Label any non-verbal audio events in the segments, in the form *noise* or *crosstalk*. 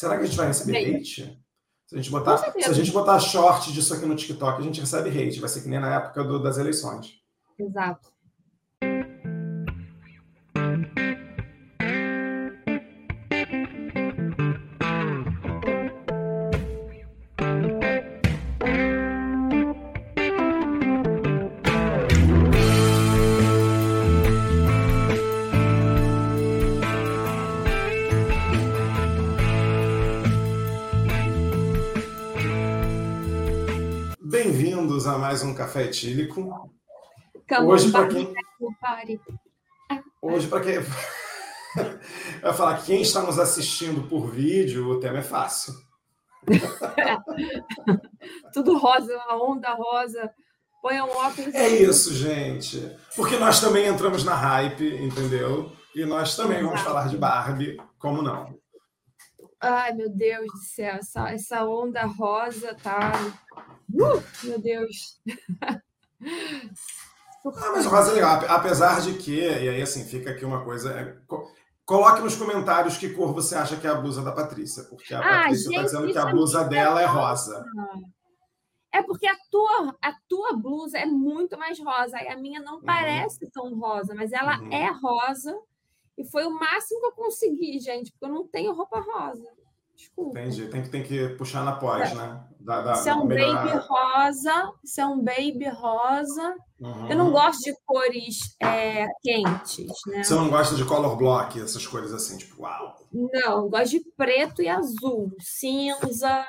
Será que a gente vai receber hate? Se a gente botar, se a gente botar short disso aqui no TikTok, a gente recebe hate. Vai ser que nem na época do, das eleições. Exato. Mais um café etílico. Hoje, para quem. Hoje, para quem. *laughs* Eu falar que quem está nos assistindo por vídeo, o tema é fácil. *laughs* Tudo rosa, uma onda rosa. Põe um óculos. É isso, gente. Porque nós também entramos na hype, entendeu? E nós também vamos falar de Barbie, como não? Ai, meu Deus do céu, essa, essa onda rosa tá. Uh, meu Deus. ah, mas o rosa é legal, apesar de que, e aí assim, fica aqui uma coisa. É, coloque nos comentários que cor você acha que é a blusa da Patrícia, porque a ah, Patrícia está dizendo que a é blusa é dela é rosa. É porque a tua, a tua blusa é muito mais rosa, e a minha não uhum. parece tão rosa, mas ela uhum. é rosa e foi o máximo que eu consegui, gente, porque eu não tenho roupa rosa. Desculpa. Entendi. Tem que, tem que puxar na pós, né? Da, da, se é um baby rosa, se é um baby rosa. Uhum. Eu não gosto de cores é, quentes, né? Você não gosta de color block, essas cores assim, tipo, uau. Não, gosto de preto e azul, cinza.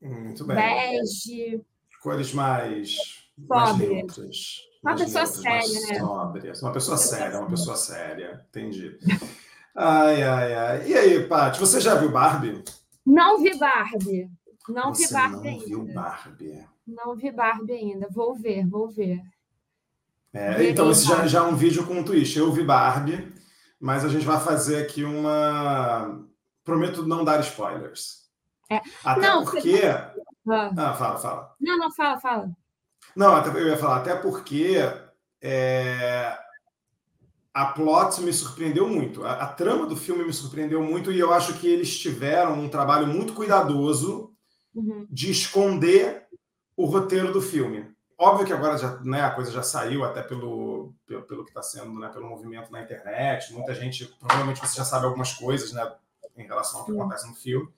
Muito bem. Bege. Cores mais, mais neutras. Uma pessoa séria, né? Sóbrias. Uma pessoa séria, uma pessoa séria. Entendi. Ai, ai, ai. E aí, Paty, você já viu Barbie? Não vi Barbie. Não você vi Barbie não ainda. viu Barbie? Não vi Barbie ainda. Vou ver, vou ver. É, então, esse já, já é um vídeo com um twist. Eu vi Barbie, mas a gente vai fazer aqui uma. Prometo não dar spoilers. É. Até não, porque. Você... Ah. ah, fala, fala. Não, não, fala, fala. Não, eu ia falar, até porque é, a plot me surpreendeu muito. A, a, trama do filme me surpreendeu muito e eu acho que eles tiveram um trabalho muito cuidadoso uhum. de esconder o roteiro do filme. Óbvio que agora já, né, a coisa já saiu até pelo, pelo, pelo que está sendo, né, pelo movimento na internet. Muita gente, provavelmente você já sabe algumas coisas, né, em relação ao que acontece no filme.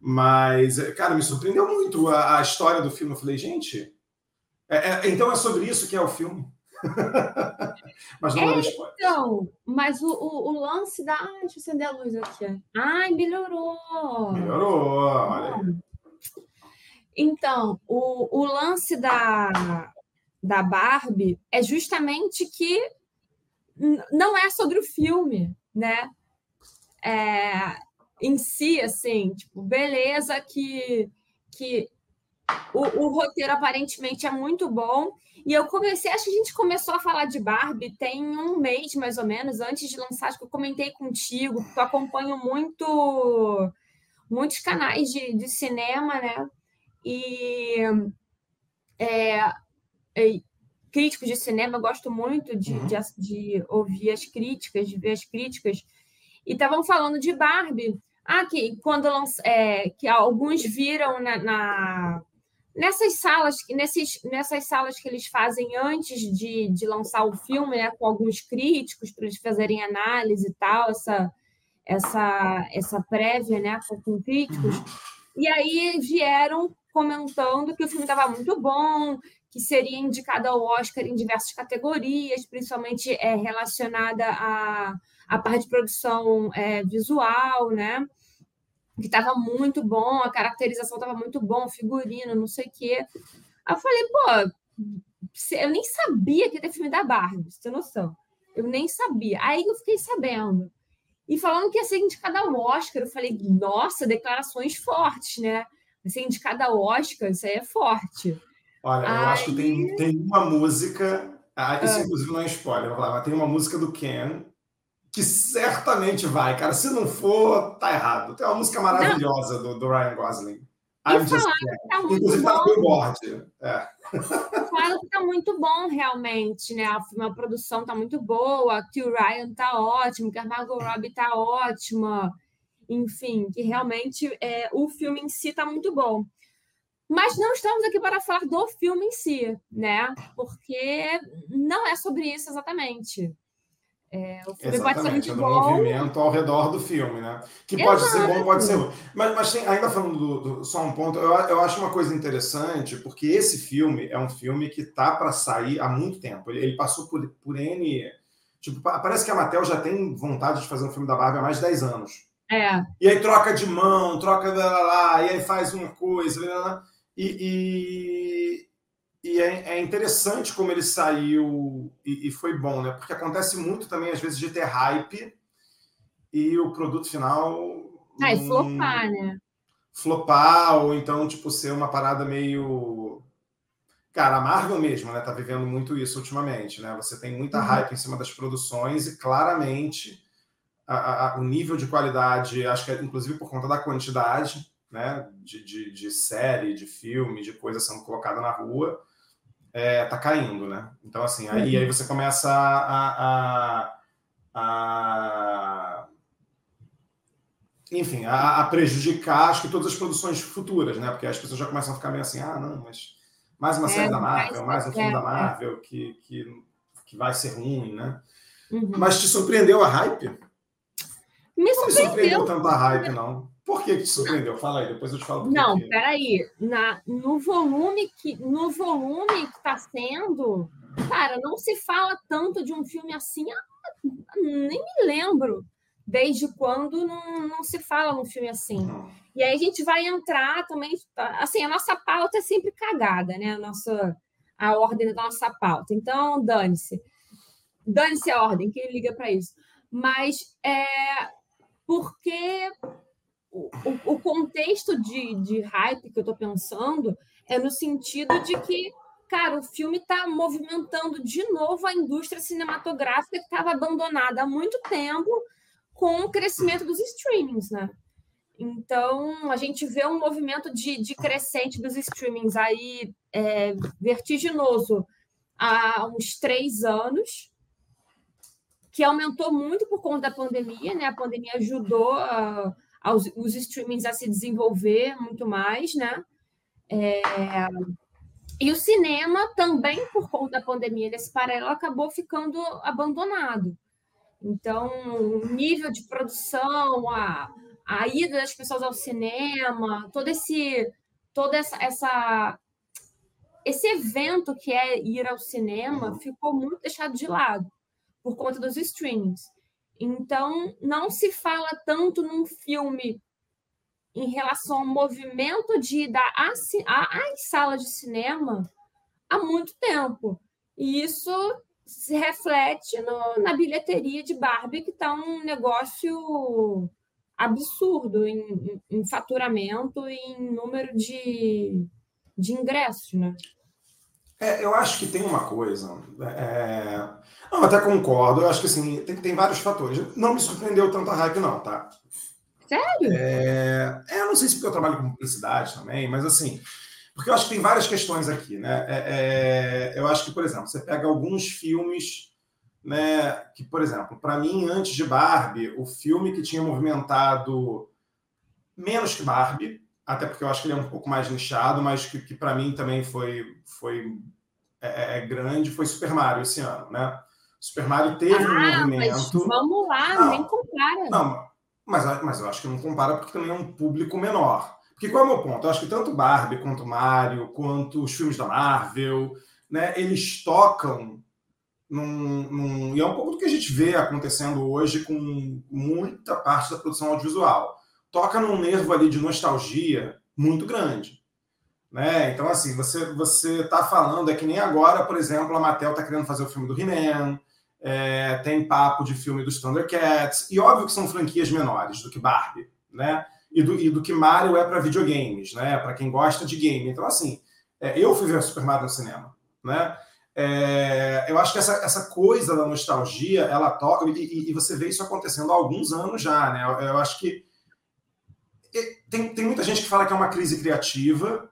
Mas, cara, me surpreendeu muito a, a história do filme. Eu falei, gente, é, é, então é sobre isso que é o filme. *laughs* mas não é, spoiler. Então, mas o, o, o, lance da. Ai, deixa eu acender a luz aqui. Ai, melhorou. Melhorou, olha aí. Então, o, o lance da, da Barbie é justamente que não é sobre o filme, né? É, em si, assim, tipo, beleza que, que o, o, roteiro aparentemente é muito bom. E eu comecei, acho que a gente começou a falar de Barbie tem um mês, mais ou menos, antes de lançar, acho que eu comentei contigo, porque eu acompanho muito muitos canais de, de cinema, né? E é, é, críticos de cinema, gosto muito de, uhum. de, de, ouvir as críticas, de ver as críticas. E estavam falando de Barbie. Ah, que quando é, que alguns viram na, na nessas salas, nesses, nessas salas que eles fazem antes de, de lançar o filme, né, com alguns críticos para eles fazerem análise e tal, essa, essa, essa prévia, né, com críticos. E aí vieram comentando que o filme estava muito bom, que seria indicado ao Oscar em diversas categorias, principalmente é, relacionada à, à parte de produção é, visual, né? que estava muito bom, a caracterização estava muito bom, figurino, não sei o quê. Aí eu falei, pô, eu nem sabia que ia ter filme da Barbie, você tem noção. Eu nem sabia. Aí eu fiquei sabendo. E falando que ia ser indicada ao Oscar, eu falei, nossa, declarações fortes, né? Ser indicada ao Oscar, isso aí é forte. Olha, aí... eu acho que tem, tem uma música. Ah, isso, ah. inclusive, não é spoiler, mas tem uma música do Ken que certamente vai, cara. Se não for, tá errado. Tem uma música maravilhosa do, do, Ryan Gosling. I'm just tá Inclusive, tá bom. tá billboard. É. Falaram que tá muito bom, realmente, né? A, a produção tá muito boa, que o Ryan tá ótimo, que a Margot Robbie tá ótima. Enfim, que realmente é, o filme em si está muito bom. Mas não estamos aqui para falar do filme em si, né? Porque não é sobre isso exatamente. É, o filme Exatamente, pode ser muito é do bom. movimento ao redor do filme, né? Que pode Exato. ser bom, pode ser ruim. Mas, mas tem, ainda falando do, do, só um ponto, eu, eu acho uma coisa interessante, porque esse filme é um filme que tá para sair há muito tempo. Ele, ele, passou por, por N. Tipo, parece que a Mattel já tem vontade de fazer um filme da Barbie há mais de 10 anos. É. E aí troca de mão, troca lá, lá, e aí faz uma coisa, lá, lá, e, e, e é, é, interessante como ele saiu e, e, foi bom, né? Porque acontece muito também, às vezes, de ter hype e o produto final. Ah, e flopar, né? Flopar, ou então, tipo, ser uma parada meio. Cara, a Marvel mesmo, né? Tá vivendo muito isso ultimamente, né? Você tem muita uhum. hype em cima das produções e claramente a, a, o nível de qualidade, acho que é, inclusive por conta da quantidade, né, de, de, de, série, de filme, de coisa sendo colocada na rua, é, tá caindo, né? Então, assim, aí, uhum. aí você começa a, a, a enfim, a, a, prejudicar, acho que todas as produções futuras, né? Porque as pessoas já começam a ficar meio assim, ah, não, mas mais uma é, série da Marvel, mais um filme da Marvel que, que, que vai ser ruim, né? Uhum. Mas te surpreendeu a hype? Me surpreendeu. Não surpreendeu tanto a hype, não. Por que, que te surpreendeu? Fala aí, depois eu te falo. Não, que... peraí. Na, no volume que no volume que está sendo, cara, não se fala tanto de um filme assim. Nem me lembro desde quando não, não se fala num filme assim. E aí a gente vai entrar também. Assim, a nossa pauta é sempre cagada, né? A, nossa, a ordem da nossa pauta. Então, dane-se. Dane-se a ordem, quem liga para isso. Mas é porque o, o contexto de, de hype que eu estou pensando é no sentido de que, cara, o filme está movimentando de novo a indústria cinematográfica que estava abandonada há muito tempo com o crescimento dos streamings, né? Então, a gente vê um movimento de, de crescente dos streamings aí é, vertiginoso há uns três anos, que aumentou muito por conta da pandemia, né? A pandemia ajudou a, aos, os streamings a se desenvolver muito mais, né? É, e o cinema também, por conta da pandemia desse paralelo, acabou ficando abandonado. Então, o nível de produção, a, a ida das pessoas ao cinema, todo esse, toda essa, essa esse evento que é ir ao cinema ficou muito deixado de lado por conta dos streamings. Então, não se fala tanto num filme em relação ao movimento de ir às salas de cinema há muito tempo. E isso se reflete no, na bilheteria de Barbie, que está um negócio absurdo em, em, faturamento e em número de, de ingressos, né? É, eu acho que tem uma coisa. É... Não, até concordo. Eu acho que assim, tem, tem vários fatores. Não me surpreendeu tanto a hype, não, tá? Sério? É, é, eu não sei se porque eu trabalho com publicidade também, mas assim, porque eu acho que tem várias questões aqui, né? É, é, eu acho que, por exemplo, você pega alguns filmes, né? Que, por exemplo, para mim, antes de Barbie, o filme que tinha movimentado menos que Barbie, até porque eu acho que ele é um pouco mais nichado, mas que, que para mim também foi, foi é, é, grande, foi Super Mario esse ano, né? Super Mario teve ah, um movimento. vamos lá, não, nem compara. Não, mas, mas eu acho que não compara porque também é um público menor. Porque qual é o meu ponto? Eu acho que tanto Barbie quanto Mario, quanto os filmes da Marvel, né, eles tocam num, num, E é um pouco do que a gente vê acontecendo hoje com muita parte da produção audiovisual. Toca num nervo ali de nostalgia muito grande. Né? Então, assim, você você está falando, é que nem agora, por exemplo, a Mattel está querendo fazer o filme do He-Man, é, tem papo de filme dos Thundercats, e óbvio que são franquias menores do que Barbie, né? E do, e do que Mario é para videogames, né? Para quem gosta de game. Então, assim, é, eu fui ver Super Mario no cinema, né? É, eu acho que essa, essa coisa da nostalgia, ela toca, e, e, você vê isso acontecendo há alguns anos já, né? Eu, eu acho que tem, tem muita gente que fala que é uma crise criativa,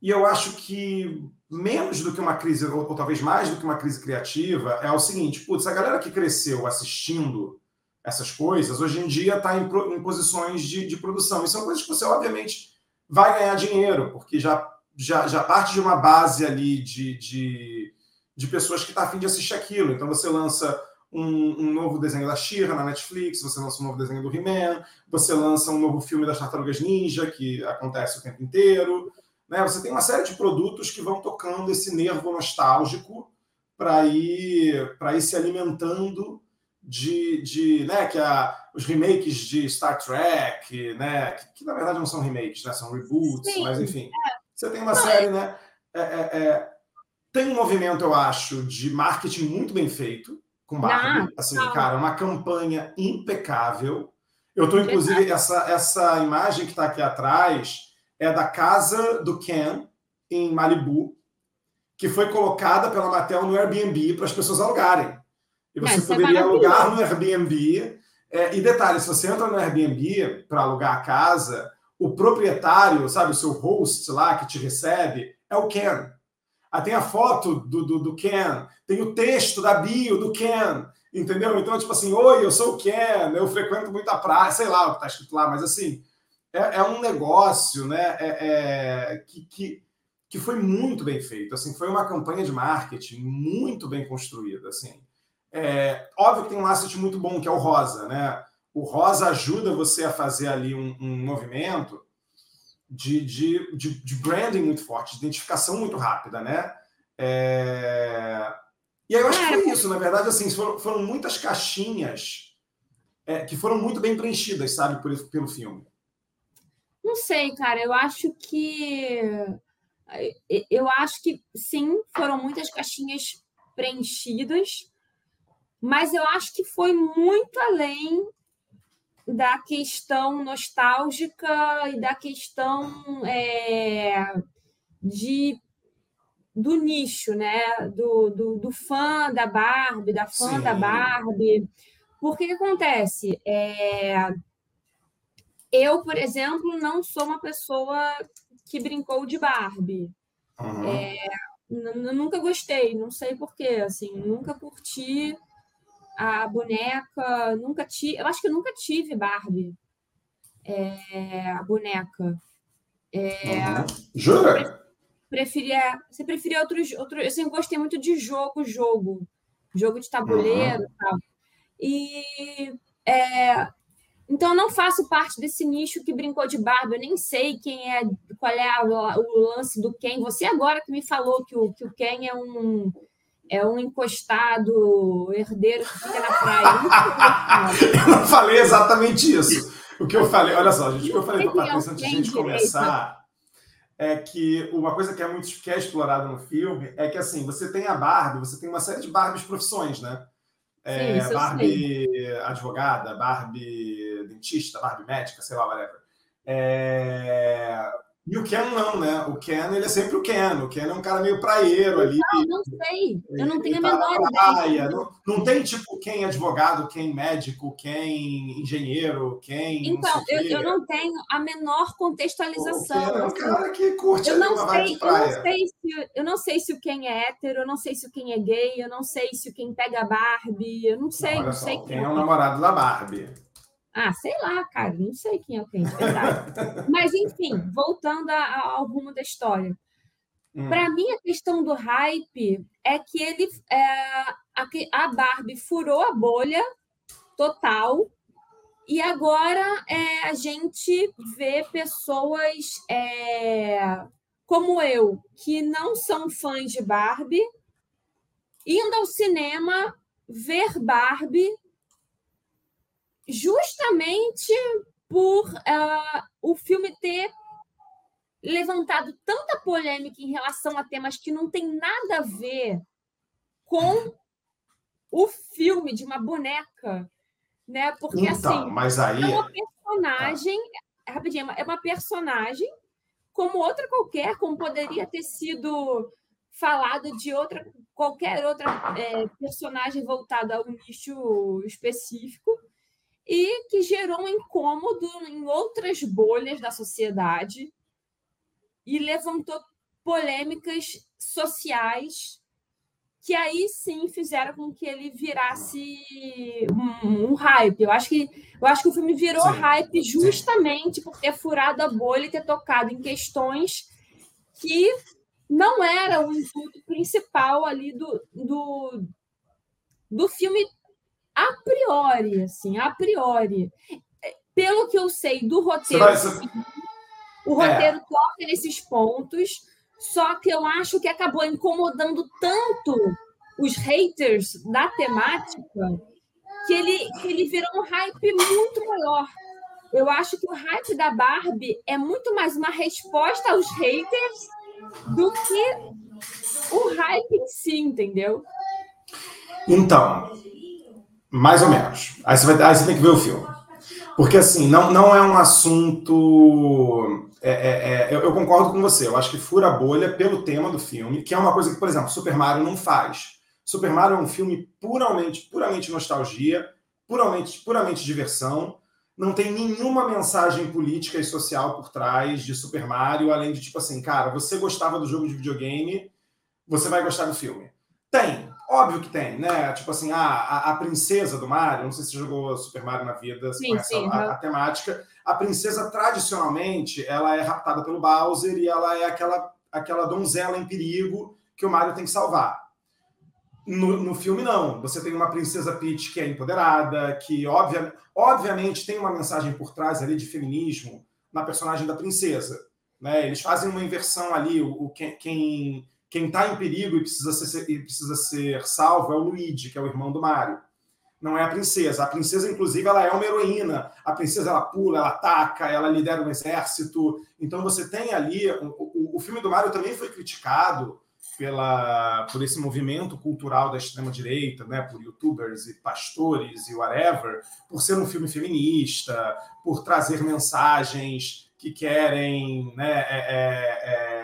e eu acho que menos do que uma crise, ou, ou, talvez mais do que uma crise criativa, é o seguinte: putz, a galera que cresceu assistindo essas coisas, hoje em dia está em, em, posições de, de produção. E são coisas que você, obviamente, vai ganhar dinheiro, porque já, já, já parte de uma base ali de, de, de pessoas que estão tá afim de assistir aquilo. Então você lança um, um novo desenho da Shira na Netflix, você lança um novo desenho do He-Man, você lança um novo filme das Tartarugas Ninja, que acontece o tempo inteiro. Né? Você tem uma série de produtos que vão tocando esse nervo nostálgico para ir, ir se alimentando de, de né, que a, os remakes de Star Trek, né, que, que, na verdade não são remakes, né, são reboots, Sim, mas enfim, é. você tem uma série, né, é, é, é, tem um movimento, eu acho, de marketing muito bem feito com não, assim, não. cara, uma campanha impecável. Eu estou, inclusive, essa, essa imagem que está aqui atrás é da casa do Ken em Malibu, que foi colocada pela Mattel no Airbnb para as pessoas alugarem. E você Mas é poderia é alugar no Airbnb. É, e detalhe, se você entra no Airbnb para alugar a casa, o proprietário, sabe, o seu host lá que te recebe, é o Ken. Ah, tem a foto do, do, do, Ken, tem o texto da bio do Ken, entendeu? Então, tipo assim, oi, eu sou o Ken, eu frequento muito a praia, sei lá o que está escrito lá, mas assim, é, é um negócio né, é, é, que, que, que foi muito bem feito. Assim, foi uma campanha de marketing muito bem construída. Assim. É, óbvio que tem um asset muito bom, que é o rosa, né? O rosa ajuda você a fazer ali um, um movimento de, de, de, de, branding muito forte, de identificação muito rápida, né? É... E aí eu acho que foi isso, na verdade, assim, foram, foram muitas caixinhas é, que foram muito bem preenchidas, sabe, por, pelo filme. Não sei, cara, eu acho que. Eu acho que sim, foram muitas caixinhas preenchidas, mas eu acho que foi muito além da questão nostálgica e da questão é, de do nicho, né? Do, do, do, fã da Barbie, da fã Sim. da Barbie. Porque que acontece? É, eu, por exemplo, não sou uma pessoa que brincou de Barbie. Uhum. É, nunca gostei, não sei porquê, assim, nunca curti a boneca, nunca tive. Eu acho que eu nunca tive Barbie. É, a boneca. É, uhum. Jura? Preferia, você preferia outros, outros. Eu sempre gostei muito de jogo, jogo. Jogo de tabuleiro uhum. e tal. E é, então eu não faço parte desse nicho que brincou de Barbie. Eu nem sei quem é, qual é a, o lance do Ken. Você agora que me falou que o, que o Ken é um é um encostado herdeiro que fica na praia. *laughs* eu não falei exatamente isso. O que eu falei, olha só, gente, o que eu falei para a Patrícia antes de a gente começar é que uma coisa que é muito que é explorada no filme é que assim, você tem a Barbie, você tem uma série de Barbies profissões, né? É, Sim, Barbie advogada, Barbie dentista, Barbie médica, sei lá, whatever. É, e o Ken não, né? O Ken, ele é sempre o Ken. O Ken é um cara meio praieiro ali. Não, não sei. Eu não tenho a tá menor ideia. Não, não tem, tipo, quem advogado, quem médico, quem engenheiro, quem... Então, eu, eu, não tenho a menor contextualização. O Ken é um cara que curte eu não sei, eu não sei se Eu não sei se o Ken é hétero, eu não sei se o Ken é gay, eu não sei se o Ken pega Barbie, eu não sei. Não, não só, sei quem é o namorado da Barbie. Ah, sei lá, cara, não sei quem é o de verdade. Mas, enfim, voltando ao rumo da história. Hum. Para mim, a questão do hype é que ele é, a, a Barbie furou a bolha total e agora é, a gente vê pessoas é, como eu, que não são fãs de Barbie, indo ao cinema ver Barbie justamente por uh, o filme ter levantado tanta polêmica em relação a temas que não tem nada a ver com o filme de uma boneca, né? Porque então, assim, mas aí... é uma personagem, tá. rapidinho, é uma personagem como outra qualquer, como poderia ter sido falado de outra qualquer outra é, personagem voltada a um nicho específico e que gerou um incômodo em outras bolhas da sociedade e levantou polêmicas sociais que aí sim fizeram com que ele virasse um, um hype. Eu acho que eu acho que o filme virou sim. hype justamente sim. por ter furado a bolha e ter tocado em questões que não era o intuito principal ali do, do, do filme a priori, assim, a priori. Pelo que eu sei do roteiro, o roteiro é. toca nesses pontos, só que eu acho que acabou incomodando tanto os haters da temática que ele, que ele virou um hype muito maior. Eu acho que o hype da Barbie é muito mais uma resposta aos haters do que o hype em si, entendeu? Então, mais ou menos. Aí você, vai, aí você tem que ver o filme. Porque, assim, não, não é um assunto. É, é, é, eu, eu, concordo com você. Eu acho que fura a bolha pelo tema do filme, que é uma coisa que, por exemplo, Super Mario não faz. Super Mario é um filme puramente, puramente nostalgia, puramente, puramente diversão. Não tem nenhuma mensagem política e social por trás de Super Mario, além de tipo assim, cara, você gostava do jogo de videogame, você vai gostar do filme. Tem, óbvio que tem, né? Tipo assim, a, a, a, princesa do Mario, não sei se você jogou Super Mario na vida, se sim, conhece sim, a, a, temática. A princesa, tradicionalmente, ela é raptada pelo Bowser e ela é aquela, aquela donzela em perigo que o Mario tem que salvar. No, no filme, não. Você tem uma princesa Peach que é empoderada, que obvia, obviamente tem uma mensagem por trás ali de feminismo na personagem da princesa. Né? Eles fazem uma inversão ali, o, o quem, quem quem está em perigo e precisa, ser, e precisa ser salvo é o Luigi, que é o irmão do Mario. Não é a princesa. A princesa, inclusive, ela é uma heroína. A princesa, ela pula, ela ataca, ela lidera um exército. Então, você tem ali... O, o, filme do Mario também foi criticado pela, por esse movimento cultural da extrema-direita, né, por youtubers e pastores e whatever, por ser um filme feminista, por trazer mensagens que querem né, é, é, é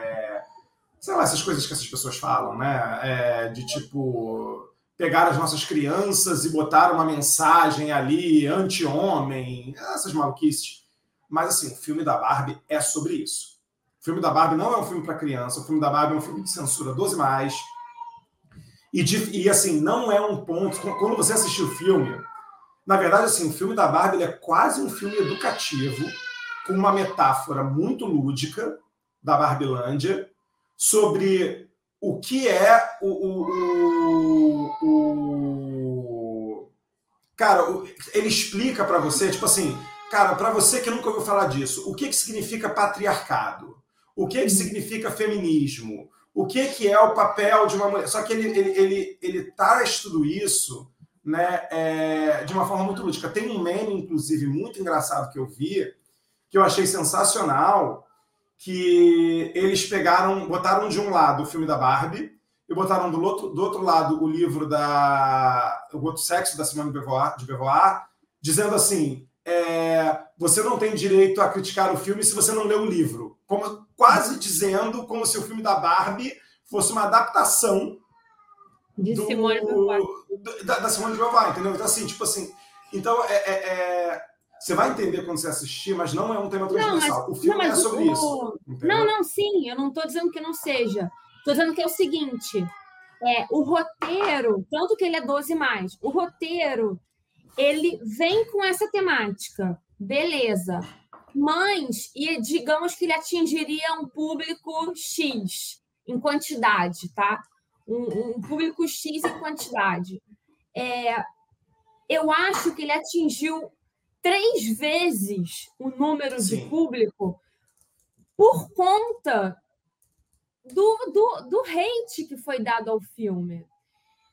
sei lá, essas coisas que essas pessoas falam, né? É, de tipo pegar as nossas crianças e botar uma mensagem ali anti-homem, essas maluquices. Mas assim, o filme da Barbie é sobre isso. O filme da Barbie não é um filme para criança, o filme da Barbie é um filme de censura 12 mais. E, de, e assim, não é um ponto. Quando você assistiu o filme, na verdade, assim, o filme da Barbie é quase um filme educativo, com uma metáfora muito lúdica da Barbilândia, sobre o que é o. o, o, o... Cara, ele explica para você, tipo assim, cara, para você que nunca ouviu falar disso, o que, que significa patriarcado? O que, que uhum. significa feminismo? O que, que é o papel de uma mulher? Só que ele, ele, ele, ele traz tudo isso né, é, de uma forma muito lúdica. Tem um meme, inclusive, muito engraçado que eu vi, que eu achei sensacional, que eles pegaram, botaram de um lado o filme da Barbie e botaram do outro, do outro lado o livro da O Outro Sexo da Simone de Beauvoir, de Beauvoir dizendo assim: é, você não tem direito a criticar o filme se você não lê o livro. Como, quase dizendo como se o filme da Barbie fosse uma adaptação de do, Simone de Beauvoir. Da, da Simone de Beauvoir, entendeu? Então, assim, tipo assim. Então, é, é, é você vai entender quando você assistir, mas não é um tema transversal. Não, mas, o filme não, é sobre o... isso. Entendeu? Não, não, sim, eu não estou dizendo que não seja. Estou dizendo que é o seguinte: é, o roteiro, tanto que ele é 12 mais, o roteiro ele vem com essa temática, beleza. Mas, e digamos que ele atingiria um público X em quantidade, tá? Um, um público X em quantidade. É, eu acho que ele atingiu três vezes o número Sim. de público por conta do, do, do hate que foi dado ao filme.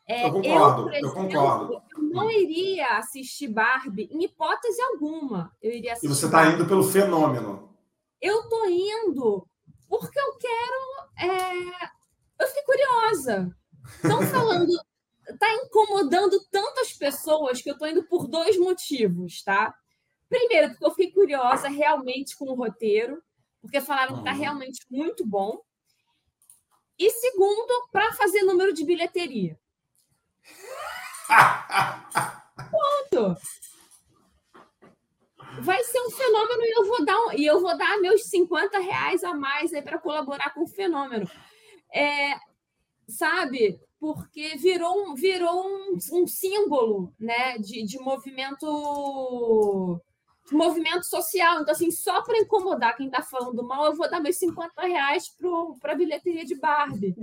É, eu concordo, eu, eu concordo. Eu não iria assistir Barbie em hipótese alguma. Eu iria assistir. E você está indo pelo fenômeno. Eu estou indo porque eu quero. É... Eu fiquei curiosa. Estão falando tá incomodando tantas pessoas que eu tô indo por dois motivos, tá? Primeiro, porque eu fiquei curiosa realmente com o roteiro, porque falaram que tá realmente muito bom. E segundo, para fazer número de bilheteria. Ponto. Vai ser um fenômeno e eu vou dar um, e eu vou dar meus 50 reais a mais aí para colaborar com o fenômeno. É, sabe? Porque virou, um, virou um, um símbolo né, de, de movimento de movimento social. Então, assim, só para incomodar quem está falando mal, eu vou dar meus 50 reais para a bilheteria de Barbie.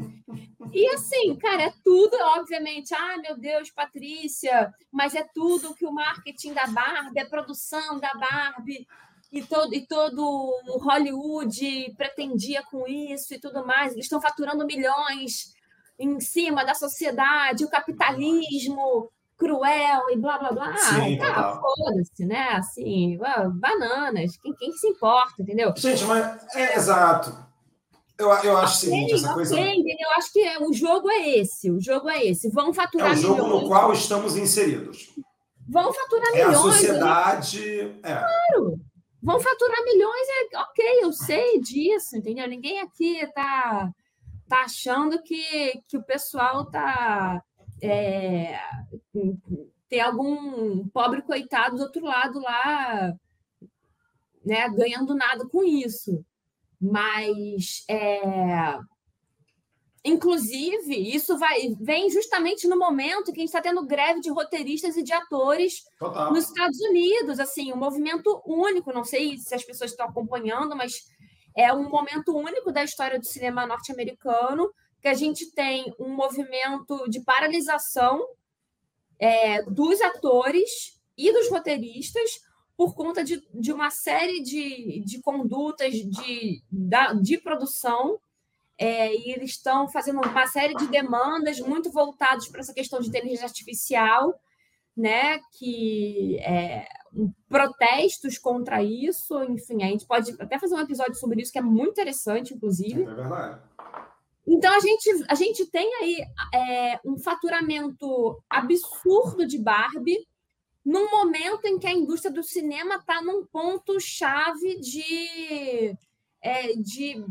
E assim, cara, é tudo, obviamente. Ah, meu Deus, Patrícia, mas é tudo que o marketing da Barbie, a produção da Barbie e todo, e todo o Hollywood pretendia com isso e tudo mais. Eles estão faturando milhões em cima da sociedade, o capitalismo cruel e blá blá blá. Sim, tá, foda-se, né? Assim, bananas, quem, quem se importa, entendeu? Gente, mas é exato. Eu, eu acho o seguinte, essa coisa. Eu acho que é, o jogo é esse, o jogo é esse. Vão faturar É o jogo milhões. no qual estamos inseridos. Vão faturar é milhões. A sociedade. É. Claro. Vão faturar milhões, é ok, eu sei disso, entendeu? Ninguém aqui está tá achando que, que o pessoal tá é, tem algum pobre coitado do outro lado lá, né, ganhando nada com isso. Mas é, Inclusive, isso vai, vem justamente no momento que a gente está tendo greve de roteiristas e de atores Total. nos Estados Unidos. Assim, um movimento único. Não sei se as pessoas estão acompanhando, mas é um momento único da história do cinema norte-americano que a gente tem um movimento de paralisação é, dos atores e dos roteiristas por conta de, de uma série de, de condutas de, de produção é, e eles estão fazendo uma série de demandas muito voltadas para essa questão de inteligência artificial, né? Que é, protestos contra isso, enfim, a gente pode até fazer um episódio sobre isso que é muito interessante, inclusive. É verdade. Então a gente, a gente tem aí é, um faturamento absurdo de Barbie num momento em que a indústria do cinema está num ponto chave de, é, de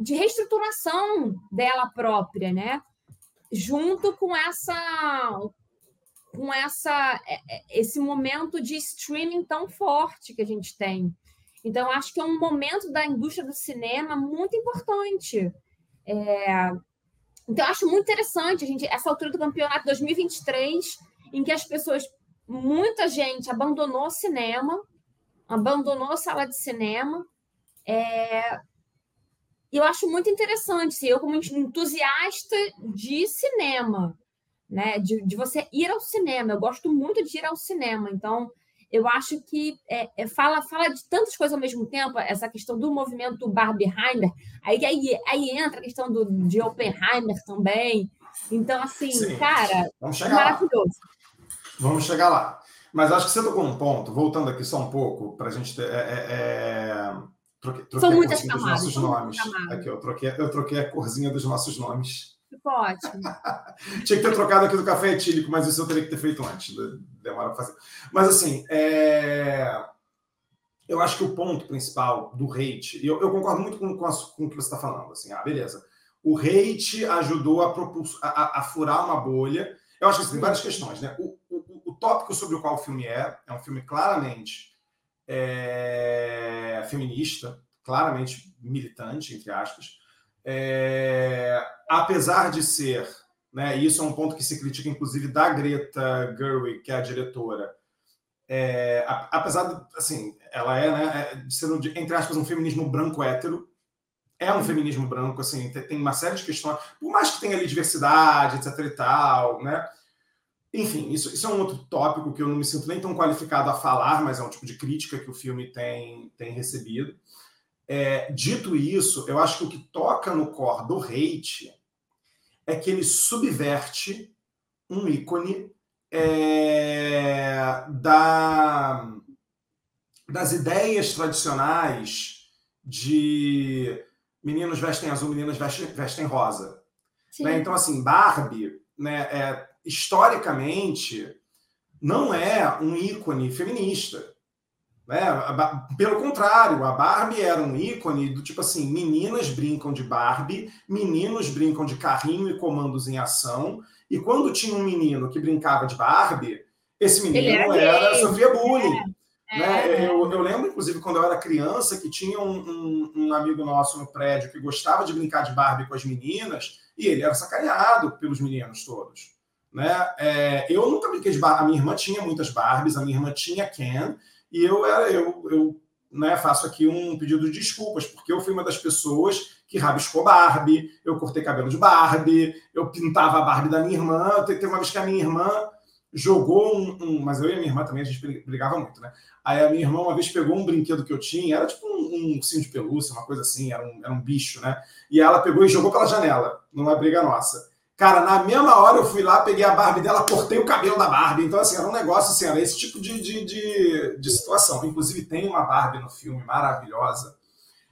de reestruturação dela própria, né? Junto com essa com essa é, é, esse momento de streaming tão forte que a gente tem. Então, acho que é um momento da indústria do cinema muito importante. É... Então, acho muito interessante a gente essa altura do campeonato 2023, em que as pessoas, muita gente abandonou o cinema, abandonou a sala de cinema, é, e eu acho muito interessante, assim, eu como entusiasta de cinema, né, de, de você ir ao cinema, eu gosto muito de ir ao cinema, então eu acho que é, é, fala, fala de tantas coisas ao mesmo tempo, essa questão do movimento Barbieheimer, aí, aí, aí entra a questão do, de Oppenheimer também, então, assim, Sim. cara, maravilhoso. Lá. Vamos chegar lá. Mas acho que você tocou um ponto, voltando aqui só um pouco, para a gente ter. É, é, é Troquei, troquei São muitas camadas. Dos nossos nomes. Aqui, eu troquei, eu troquei a corzinha dos nossos nomes. Ficou ótimo. *laughs* Tinha que ter trocado aqui do café etílico, mas isso eu teria que ter feito antes. Demora para fazer. Mas, assim, é... eu acho que o ponto principal do hate, eu, eu concordo muito com, com, a, com, o que você está falando. Assim, ah, beleza. O hate ajudou a, a, a, furar uma bolha. Eu acho que assim, tem várias questões. Né? O, o, o tópico sobre o qual o filme é, é um filme claramente é, feminista, claramente militante, entre aspas, é, apesar de ser, né, e isso é um ponto que se critica, inclusive, da Greta Gerwig, que é a diretora, é, apesar de, assim, ela é, né, é, ser, entre aspas, um feminismo branco hétero, é um feminismo branco, assim, tem uma série de questões, por mais que tenha ali diversidade, etc e tal, né, enfim, isso, isso é um outro tópico que eu não me sinto nem tão qualificado a falar, mas é um tipo de crítica que o filme tem, tem recebido. É, dito isso, eu acho que o que toca no core do hate é que ele subverte um ícone é, da, das ideias tradicionais de meninos vestem azul, meninas vestem, vestem rosa. Né? Então, assim, Barbie né, é, historicamente, não é um ícone feminista. Né? Pelo contrário, a Barbie era um ícone do tipo assim: meninas brincam de Barbie, meninos brincam de carrinho e comandos em ação. E quando tinha um menino que brincava de Barbie, esse menino era, era sofria bullying. É. Né? Eu, eu, lembro, inclusive, quando eu era criança, que tinha um, um, um, amigo nosso no prédio que gostava de brincar de Barbie com as meninas, e ele era sacaneado pelos meninos todos. Né? É, eu nunca brinquei de Barbie. A minha irmã tinha muitas Barbies, a minha irmã tinha Ken, e eu era eu, eu né, faço aqui um pedido de desculpas, porque eu fui uma das pessoas que rabiscou Barbie, eu cortei cabelo de Barbie, eu pintava a Barbie da minha irmã. Teve uma vez que a minha irmã jogou um, um, Mas eu e a minha irmã também, a gente brigava muito, né? Aí a minha irmã uma vez pegou um brinquedo que eu tinha, era tipo um, um de pelúcia, uma coisa assim, era um, era um bicho, né? E ela pegou e jogou pela janela, numa briga nossa. Cara, na mesma hora eu fui lá, peguei a Barbie dela, cortei o cabelo da Barbie. Então, assim, era um negócio, assim, era esse tipo de, de, de, de situação. Inclusive, tem uma Barbie no filme maravilhosa,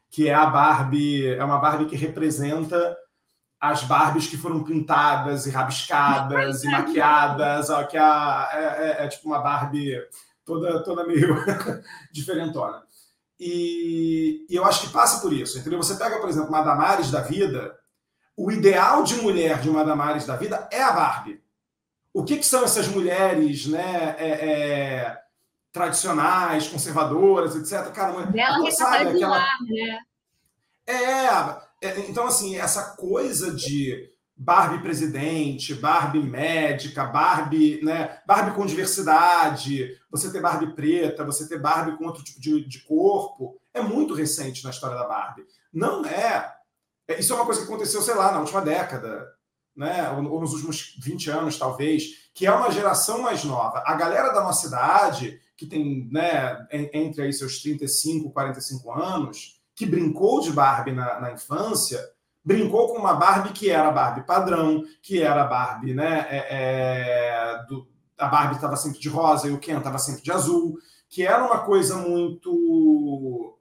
que é a Barbie, é uma Barbie que representa as Barbies que foram pintadas e rabiscadas e maquiadas, ó, que a, é, é, é, tipo uma Barbie toda, toda meio *laughs* diferentona. E, e eu acho que passa por isso, entendeu? Você pega, por exemplo, uma Damares da vida, o ideal de mulher de uma Damares da vida é a Barbie. O que, que são essas mulheres né, é, é, tradicionais, conservadoras, etc? Cara, Ela sabe, aquela... né? É, é, então, assim, essa coisa de Barbie presidente, Barbie médica, Barbie, né, Barbie com diversidade, você ter Barbie preta, você ter Barbie com outro tipo de, de corpo, é muito recente na história da Barbie. Não é, isso é uma coisa que aconteceu, sei lá, na última década, né? ou, nos últimos 20 anos, talvez, que é uma geração mais nova. A galera da nossa idade, que tem né, entre aí seus 35, 45 anos, que brincou de Barbie na, na infância, brincou com uma Barbie que era a Barbie padrão, que era a Barbie, né? É, é, do, a Barbie estava sempre de rosa e o Ken estava sempre de azul, que era uma coisa muito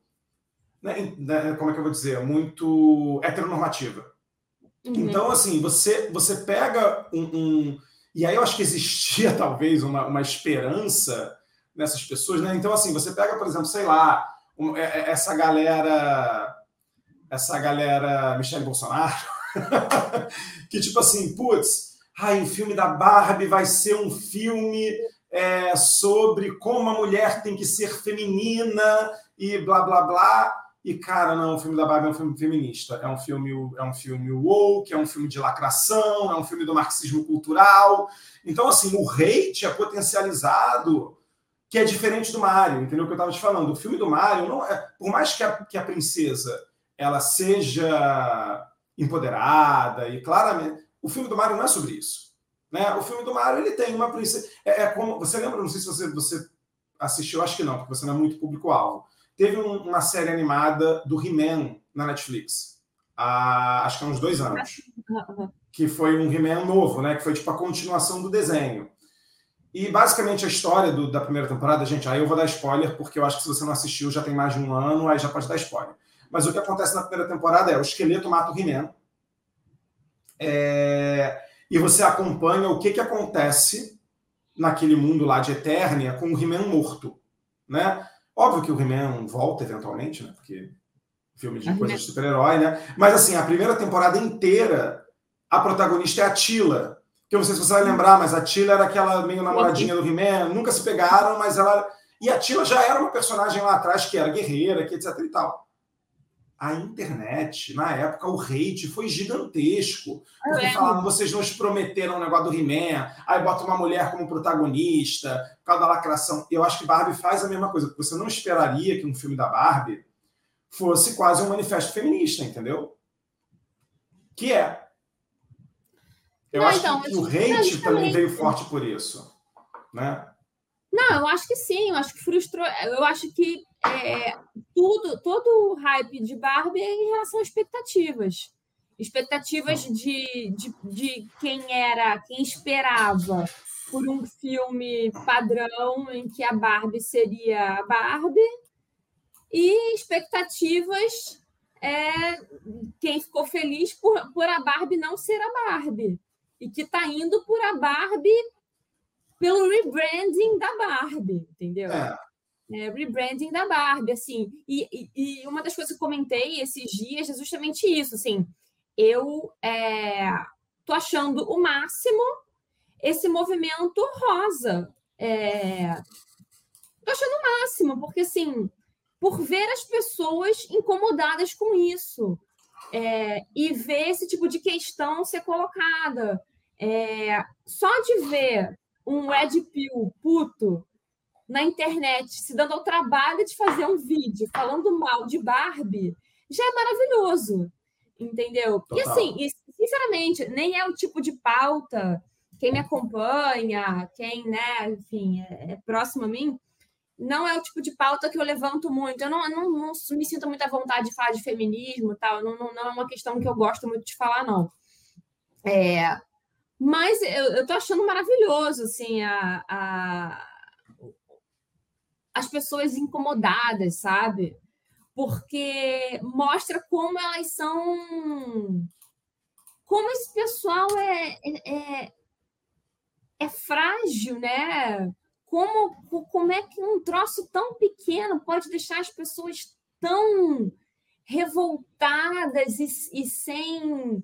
né, né, como é que eu vou dizer, muito heteronormativa. Uhum. Então, assim, você, você pega um, um, E aí eu acho que existia *laughs* talvez uma, uma esperança nessas pessoas, né? Então, assim, você pega, por exemplo, sei lá, um, é, é, essa galera. Essa galera Michelle Bolsonaro, *laughs* que tipo assim, putz, ai, o filme da Barbie vai ser um filme é, sobre como a mulher tem que ser feminina e blá blá blá. E, cara, não, o filme da Barbie é um filme feminista. É um filme, é um filme woke, é um filme de lacração, é um filme do marxismo cultural. Então, assim, o hate é potencializado, que é diferente do Mario, entendeu o que eu estava te falando? O filme do Mario, não é, por mais que a, que a princesa ela seja empoderada e claramente. O filme do Mario não é sobre isso. Né? O filme do Mario ele tem uma princesa. É, é como. Você lembra? Não sei se você, você assistiu, acho que não, porque você não é muito público-alvo Teve um, uma série animada do He-Man na Netflix, há, acho que há uns dois anos. Que foi um He-Man novo, né? Que foi tipo a continuação do desenho. E basicamente a história do, da primeira temporada, gente, aí eu vou dar spoiler, porque eu acho que se você não assistiu já tem mais de um ano, aí já pode dar spoiler. Mas o que acontece na primeira temporada é o esqueleto mata o He-Man. É, e você acompanha o que, que acontece naquele mundo lá de Eternia com o He-Man morto. Né? Óbvio que o He-Man volta eventualmente, né? Porque filme de coisa de super-herói, né? Mas assim, a primeira temporada inteira, a protagonista é a Tila. Que eu não sei se você vai lembrar, mas a Tila era aquela meio namoradinha do He-Man, nunca se pegaram, mas ela. E a Tila já era uma personagem lá atrás que era guerreira, que etc e tal a internet, na época, o hate foi gigantesco. Porque é. falavam, vocês nos prometeram um negócio do He-Man, aí bota uma mulher como protagonista, por causa da lacração. Eu acho que Barbie faz a mesma coisa, porque você não esperaria que um filme da Barbie fosse quase um manifesto feminista, entendeu? Que é. Eu não, acho então, que, que o hate também veio forte por isso. Né? Não, eu acho que sim, eu acho que frustrou. Eu acho que é, tudo, todo o hype de Barbie é em relação a expectativas. Expectativas de, de, de quem era, quem esperava por um filme padrão em que a Barbie seria a Barbie, e expectativas é quem ficou feliz por, por a Barbie não ser a Barbie, e que está indo por a Barbie pelo rebranding da Barbie, entendeu? É é, rebranding da Barbie, assim. E, e, e, uma das coisas que comentei esses dias é justamente isso, assim. Eu é, tô achando o máximo esse movimento rosa. É, tô achando o máximo, porque assim, por ver as pessoas incomodadas com isso. É, e ver esse tipo de questão ser colocada. É, só de ver um Ed Pill puto na internet se dando ao trabalho de fazer um vídeo falando mal de Barbie já é maravilhoso, entendeu? Total. E assim, sinceramente, nem é o tipo de pauta. Quem me acompanha, quem, né, enfim, é, é próximo a mim, não é o tipo de pauta que eu levanto muito. Eu não, não, não me sinto muita vontade de falar de feminismo tal. Não, não, não, é uma questão que eu gosto muito de falar, não. É, mas eu, eu tô achando maravilhoso, assim, a, a, as pessoas incomodadas, sabe? Porque mostra como elas são. Como esse pessoal é, é, é, é frágil, né? como, como é que um troço tão pequeno pode deixar as pessoas tão revoltadas e, e sem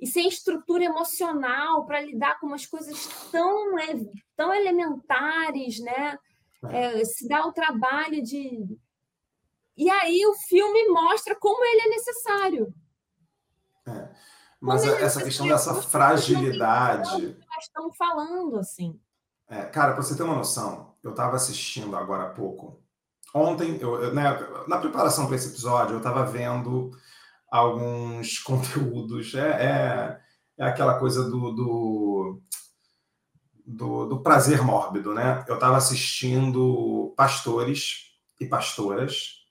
e sem estrutura emocional para lidar com umas coisas tão, tão elementares, né? É. é, se dá o trabalho de. E aí o filme mostra como ele é necessário. É. Mas é essa questão dessa fragilidade. Nós estamos falando assim. É, cara, para você ter uma noção, eu estava assistindo agora há pouco. Ontem, eu, eu, né, na preparação para esse episódio, eu estava vendo alguns *laughs* conteúdos. É, é, é aquela coisa do, do, do, do prazer mórbido, né? Eu estava assistindo pastores e pastoras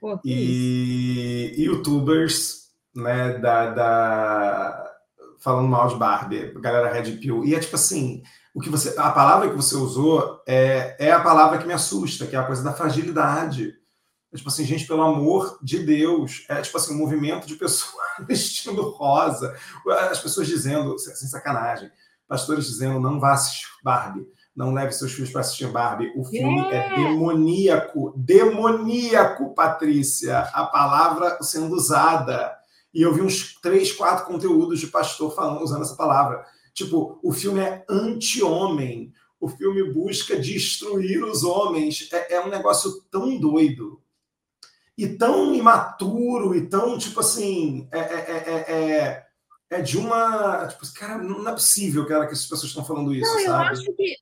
Pô, e youtubers né, da, da, falando mal de Barbie, galera Red Pill. E é tipo assim, o que você, a palavra que você usou é, é a palavra que me assusta, que é a coisa da fragilidade. É, tipo assim, gente, pelo amor de Deus, é tipo assim, um movimento de pessoas *laughs* vestindo rosa, as pessoas dizendo, sem sacanagem, pastores dizendo, não vá assistir Barbie, não leve seus filhos para assistir Barbie. O filme é. é demoníaco, demoníaco, Patrícia, a palavra sendo usada. E eu vi uns três, quatro conteúdos de pastor falando, usando essa palavra. Tipo, o filme é anti-homem. O filme busca destruir os homens. É, é um negócio tão doido. E tão imaturo, e tão, tipo assim, é, é, é, é, de uma. Tipo, cara, não é possível, cara, que essas pessoas estão falando isso. Não, eu sabe? acho que.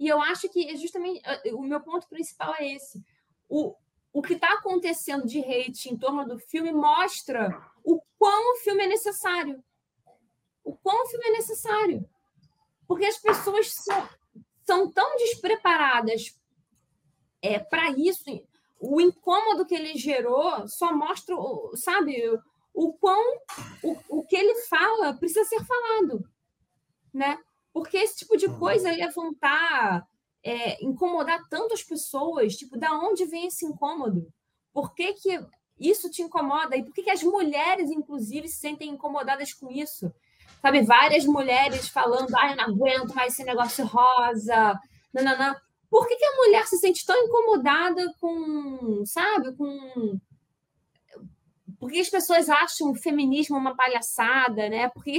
E eu acho que justamente o meu ponto principal é esse. O, o que está acontecendo de hate em torno do filme mostra o quão o filme é necessário o quão o filme é necessário. Porque as pessoas são, são tão despreparadas é, para isso. O incômodo que ele gerou só mostra, sabe, o quão o, o que ele fala precisa ser falado. Né? Porque esse tipo de uhum. coisa levantar, é, incomodar tantas pessoas, tipo, da onde vem esse incômodo? Por que, que isso te incomoda? E por que, que as mulheres, inclusive, se sentem incomodadas com isso? sabe, várias mulheres falando, ai, eu não aguento mais esse negócio rosa, nananã. Por que, que a mulher se sente tão incomodada com, sabe, com... Porque as pessoas acham o feminismo uma palhaçada, né? Porque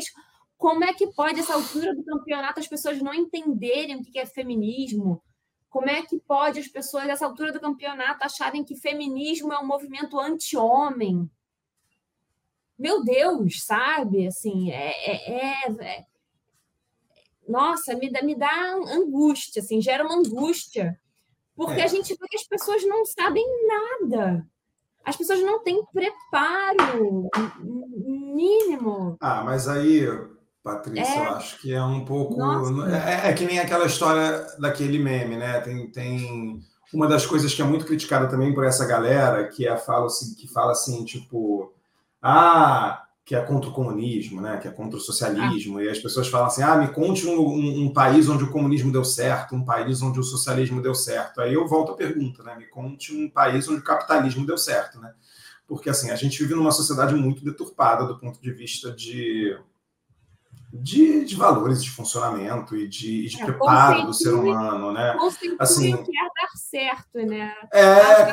como é que pode, essa altura do campeonato, as pessoas não entenderem o que é feminismo? Como é que pode as pessoas, nessa altura do campeonato, acharem que feminismo é um movimento anti-homem? meu Deus, sabe? Assim, é, é, é, é, nossa, me dá, me dá angústia, assim, gera uma angústia, porque é. a gente vê que as pessoas não sabem nada. As pessoas não têm preparo mínimo. Ah, mas aí, Patrícia, eu é. acho que é um pouco. É, é, que nem aquela história daquele meme, né? Tem, tem uma das coisas que é muito criticada também por essa galera, que é fala, que fala assim, tipo ah, que é contra o comunismo, né? que é contra o socialismo, ah. e as pessoas falam assim: ah, me conte um, um, um, país onde o comunismo deu certo, um país onde o socialismo deu certo. Aí eu volto à pergunta, né? Me conte um país onde o capitalismo deu certo, né? Porque assim, a gente vive numa sociedade muito deturpada do ponto de vista de de, de valores de funcionamento e de, de é, preparo do ser humano, né? Assim, que é dar certo, né? É,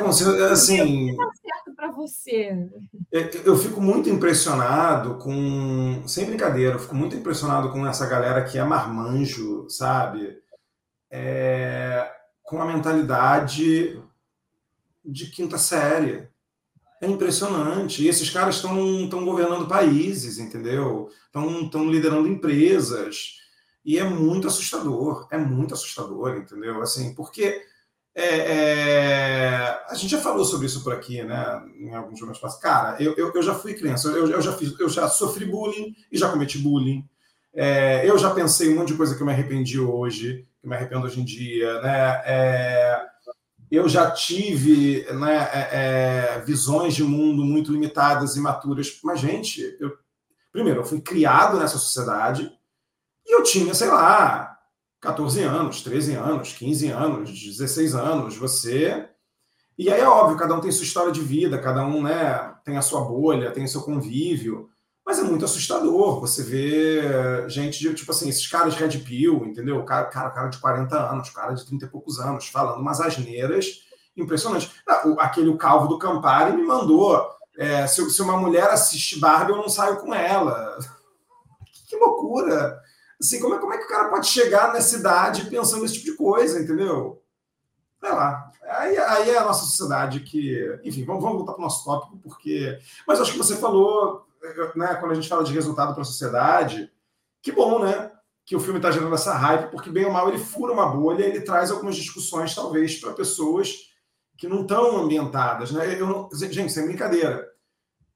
assim, certo para você. Eu fico muito impressionado com, sem brincadeira, eu fico muito impressionado com essa galera que é marmanjo, sabe? É, com a mentalidade de quinta série. É impressionante. E esses caras estão governando países, entendeu? Estão liderando empresas. E é muito assustador. É muito assustador, entendeu? Assim, porque é, é... a gente já falou sobre isso por aqui, né? Em alguns momentos passados. Cara, eu, eu, eu, já fui criança, eu, eu, já fiz, eu já sofri bullying e já cometi bullying. É, eu já pensei um monte de coisa que eu me arrependi hoje, que me arrependo hoje em dia, né? É, eu já tive né, é, é, visões de mundo muito limitadas e maturas. Mas, gente, eu, primeiro, eu fui criado nessa sociedade e eu tinha, sei lá, 14 anos, 13 anos, 15 anos, 16 anos. Você. E aí é óbvio, cada um tem sua história de vida, cada um né, tem a sua bolha, tem o seu convívio. Mas é muito assustador você ver gente de, tipo assim, esses caras Red Pill, entendeu? Cara, cara, cara de 40 anos, cara de 30 e poucos anos, falando umas asneiras impressionantes. Ah, aquele calvo do Campari me mandou. É, se, se, uma mulher assiste Barbie, eu não saio com ela. *laughs* Que loucura! Assim, como é, como é que o cara pode chegar nessa idade pensando nesse tipo de coisa, entendeu? Sei lá. Aí, aí é a nossa sociedade que. Enfim, vamos, vamos voltar para o nosso tópico, porque. Mas acho que você falou né, quando a gente fala de resultado para a sociedade, que bom, né? Que o filme está gerando essa hype, porque bem ou mal ele fura uma bolha, ele traz algumas discussões, talvez, para pessoas que não estão ambientadas, né? Eu gente, sem brincadeira.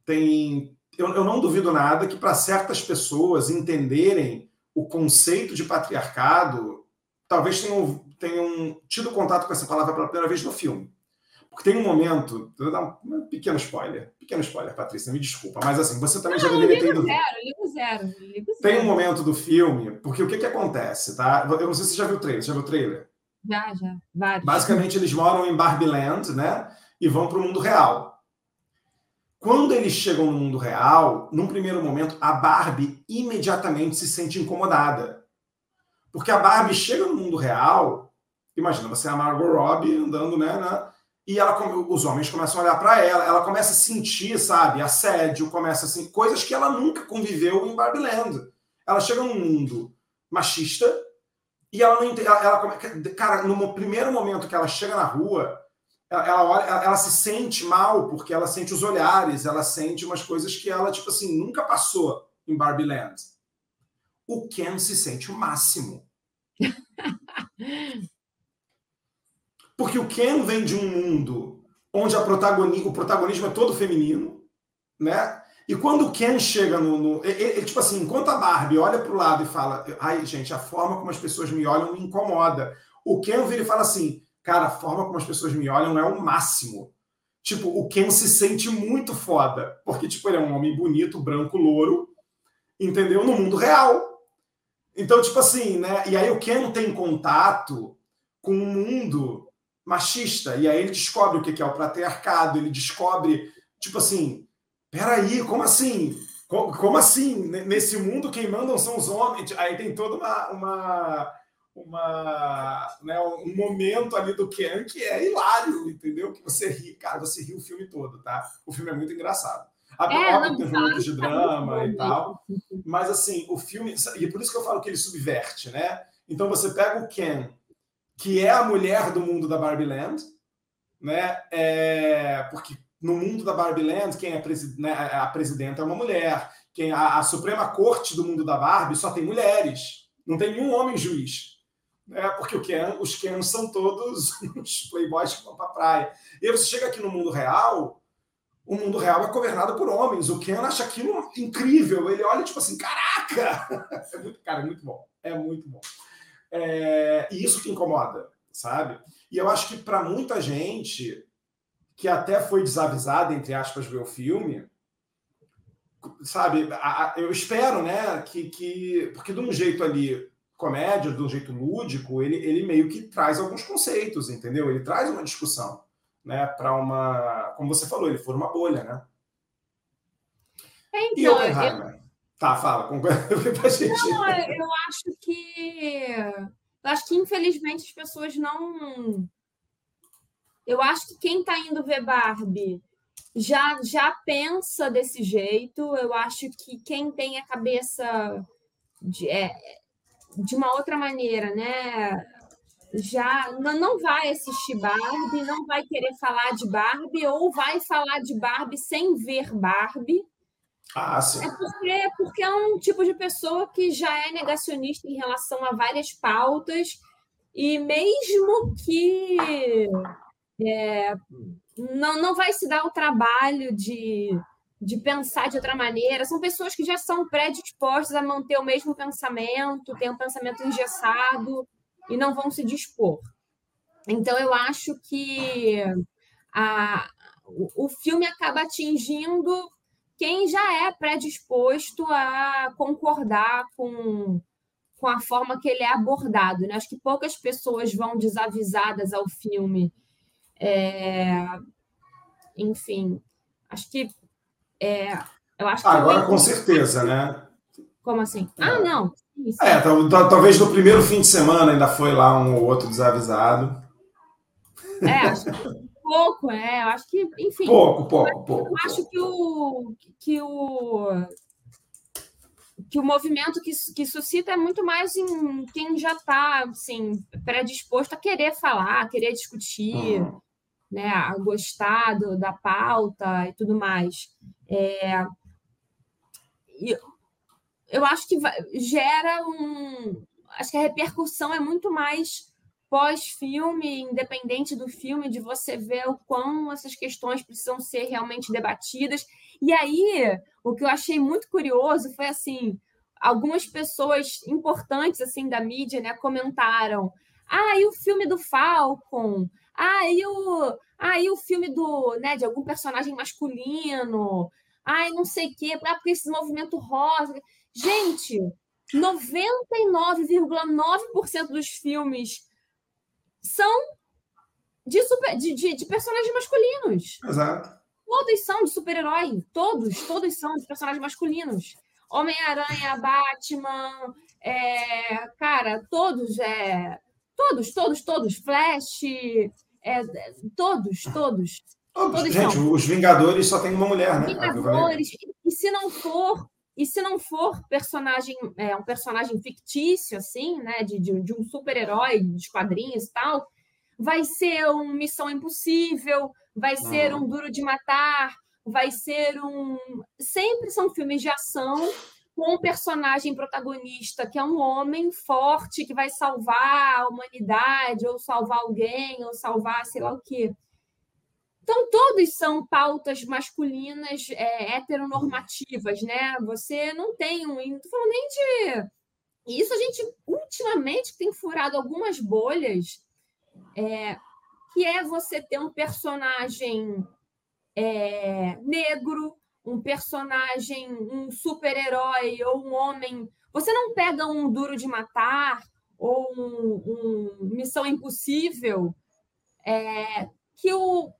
Tem, eu, eu não duvido nada que para certas pessoas entenderem o conceito de patriarcado, talvez tenham, tenham tido contato com essa palavra pela primeira vez no filme. Porque tem um momento, vou dar um pequeno spoiler, pequeno spoiler, Patrícia, me desculpa, mas assim, você também não, já deveria ter ido. Zero, ligo zero, ligo zero. Tem um momento do filme, porque o que, que acontece, tá? Eu não sei se você já viu o trailer, já viu o trailer? Já, já, vários. Basicamente, eles moram em Barbie Land, né? E vão para o mundo real. Quando eles chegam no mundo real, num primeiro momento, a Barbie imediatamente se sente incomodada. Porque a Barbie chega no mundo real, imagina, você é a Margot Robbie andando, né? Na, e ela, os homens começam a olhar para ela, ela começa a sentir, sabe, assédio, começa assim, coisas que ela nunca conviveu em Barbieland. Ela chega num mundo machista e ela não entende, ela, ela, cara, no primeiro momento que ela chega na rua, ela, ela, ela, se sente mal porque ela sente os olhares, ela sente umas coisas que ela, tipo assim, nunca passou em Barbieland. O Ken se sente o máximo. *laughs* Porque o Ken vem de um mundo onde protagoni o protagonismo é todo feminino, né? E quando o Ken chega no. no ele, ele, tipo assim, enquanto a Barbie olha para o lado e fala: ai, gente, a forma como as pessoas me olham me incomoda. O Ken vira e fala assim: cara, a forma como as pessoas me olham é o máximo. Tipo, o Ken se sente muito foda, porque, tipo, ele é um homem bonito, branco, louro, entendeu? No mundo real. Então, tipo assim, né? E aí o Ken tem contato com um mundo machista. E aí ele descobre o que é o patriarcado, ele descobre, tipo assim, peraí, como assim? Como, assim? Nesse mundo quem mandam são os homens. Aí tem toda uma, uma, uma né, um momento ali do Ken que é hilário, entendeu? Que você ri, cara, você ri o filme todo, tá? O filme é muito engraçado. A é, óbvio tem momentos de drama e tal, mas assim, o filme, e por isso que eu falo que ele subverte, né? Então você pega o Ken que é a mulher do mundo da Barbie Land, né? É, porque no mundo da Barbie Land, quem é né, a presidenta é uma mulher, quem a, a, Suprema Corte do mundo da Barbie só tem mulheres, não tem nenhum homem juiz. Né? Porque o Ken, os Ken são todos *laughs* os playboys que vão para a praia. E aí você chega aqui no mundo real, o mundo real é governado por homens. O Ken acha aquilo incrível. Ele olha tipo assim, caraca! *laughs* É muito, cara, é muito bom. É muito bom. É, e isso que incomoda, sabe? E eu acho que para muita gente que até foi desavisada, entre aspas, ver o filme, sabe? Eu espero, né, que, que porque de um jeito ali comédia, de um jeito lúdico, ele, ele meio que traz alguns conceitos, entendeu? Ele traz uma discussão, né, para uma, como você falou, ele for uma bolha, né? É, então, e Oppenheimer? Eu... Tá, fala. Com... *laughs* Não, eu acho que. Eu acho que, infelizmente, as pessoas não. Eu acho que quem está indo ver Barbie já, já pensa desse jeito. Eu acho que quem tem a cabeça de, é, de uma outra maneira, né? já não vai assistir Barbie, não vai querer falar de Barbie, ou vai falar de Barbie sem ver Barbie. Ah, sim. É porque, porque é um tipo de pessoa que já é negacionista em relação a várias pautas, e mesmo que é, não, não vai se dar o trabalho de, de pensar de outra maneira. São pessoas que já são predispostas a manter o mesmo pensamento, ter um pensamento engessado e não vão se dispor. Então, eu acho que a, o, o filme acaba atingindo quem já é predisposto a concordar com, com a forma que ele é abordado. Né? Acho que poucas pessoas vão desavisadas ao filme é, enfim, acho que. É, eu acho que Agora, com certeza, né? Como assim? É. Ah, não. Isso. É, talvez no primeiro fim de semana ainda foi lá um ou outro desavisado. É, acho que pouco, é. Eu acho que, enfim. Pouco, pouco, pouco. Eu acho que o. Que o que o movimento que, que suscita é muito mais em quem já está assim, predisposto a querer falar, a querer discutir, uhum né, a gostar do, da pauta e tudo mais. É, eu acho que gera um. Acho que a repercussão é muito mais pós-filme, independente do filme, de você ver o quão essas questões precisam ser realmente debatidas. E aí, o que eu achei muito curioso foi assim, algumas pessoas importantes assim da mídia, né, comentaram: "Ah, e o filme do Falcon? Ah, e o, ah, e o filme do, né, de algum personagem masculino. Ai, não sei o quê, ah, porque esse movimento rosa. Gente, 99,9% dos filmes são de, super, de, de, de, personagens masculinos. Exato. Todos são de super-herói. Todos, todos são de personagens masculinos. Homem-Aranha, Batman, é, cara, todos, é, todos, todos, todos. Flash, é, todos, todos. Todos, gente, são. os Vingadores só tem uma mulher, né? Vingadores. E se não for, e se não for personagem, é, um personagem fictício, assim, né? De, de, de um super-herói de quadrinhos e tal, vai ser um Missão Impossível, vai ser um Duro de Matar, vai ser um. Sempre são filmes de ação com um personagem protagonista que é um homem forte que vai salvar a humanidade, ou salvar alguém, ou salvar sei lá o quê. Então, todos são pautas masculinas é, heteronormativas, né? Você não tem um. Não falando nem de. Isso a gente, ultimamente, tem furado algumas bolhas, é, que é você ter um personagem é, negro, um personagem, um super-herói ou um homem. Você não pega um Duro de Matar ou um, um Missão Impossível é, que, o,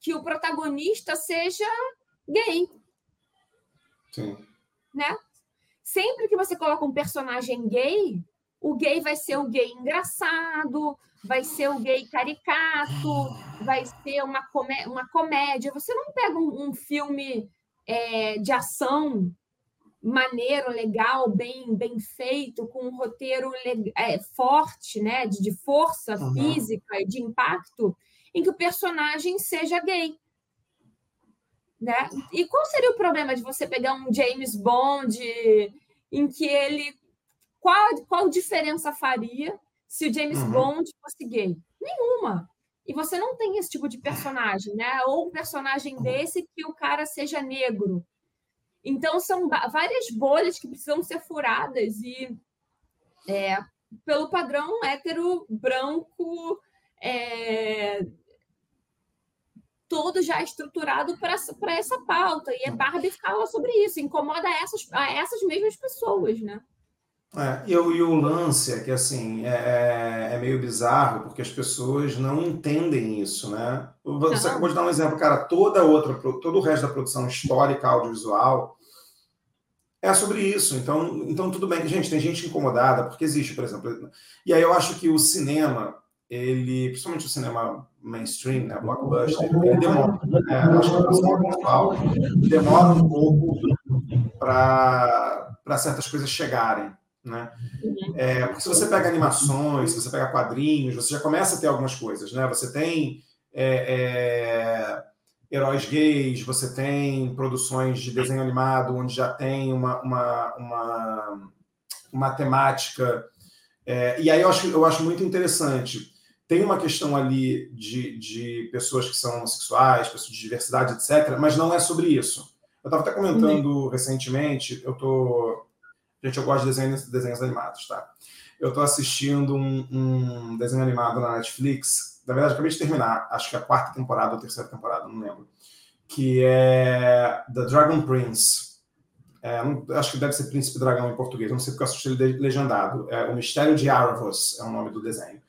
que o protagonista seja gay. Sim. Né? Sempre que você coloca um personagem gay, o gay vai ser o gay engraçado, vai ser o gay caricato, vai ser uma, comé uma comédia. Você não pega um, um filme é, de ação maneiro, legal, bem, bem feito, com um roteiro é, forte, né, de, de força uhum. física e de impacto, em que o personagem seja gay. Né? E qual seria o problema de você pegar um James Bond em que ele. Qual, qual diferença faria se o James uhum. Bond fosse gay? Nenhuma. E você não tem esse tipo de personagem, né? Ou um personagem uhum. desse que o cara seja negro. Então, são várias bolhas que precisam ser furadas e é, pelo padrão hétero, branco, é, todo já estruturado para essa, pauta. E a Barbie fala sobre isso, incomoda essas, essas mesmas pessoas, né? É, e, o, e o lance é que assim é, é, é, meio bizarro porque as pessoas não entendem isso, né? Você acabou de dar um exemplo, cara. Toda outra, todo o resto da produção histórica audiovisual é sobre isso. Então, então tudo bem gente tem gente incomodada porque existe, por exemplo. E aí eu acho que o cinema, ele, principalmente o cinema mainstream, né, blockbuster, ele demora. Né? Acho que produção demora um pouco para certas coisas chegarem Né? Uhum. É, porque se você pega animações, se você pega quadrinhos, você já começa a ter algumas coisas. Né? Você tem é, é, heróis gays, você tem produções de desenho animado onde já tem uma, uma, uma, uma temática. É, e aí eu acho, eu acho muito interessante. Tem uma questão ali de, de pessoas que são homossexuais, pessoas de diversidade, etc., mas não é sobre isso. Eu estava até comentando uhum. recentemente, eu tô. Gente, eu gosto de desenhos, desenhos animados, tá? Eu estou assistindo um, um, desenho animado na Netflix. Na verdade, acabei de terminar, acho que é a quarta temporada ou a terceira temporada, não lembro. Que é The Dragon Prince. É, não, acho que deve ser Príncipe Dragão em português, não sei porque eu assisti ele legendado. É O Mistério de Aravos é o nome do desenho.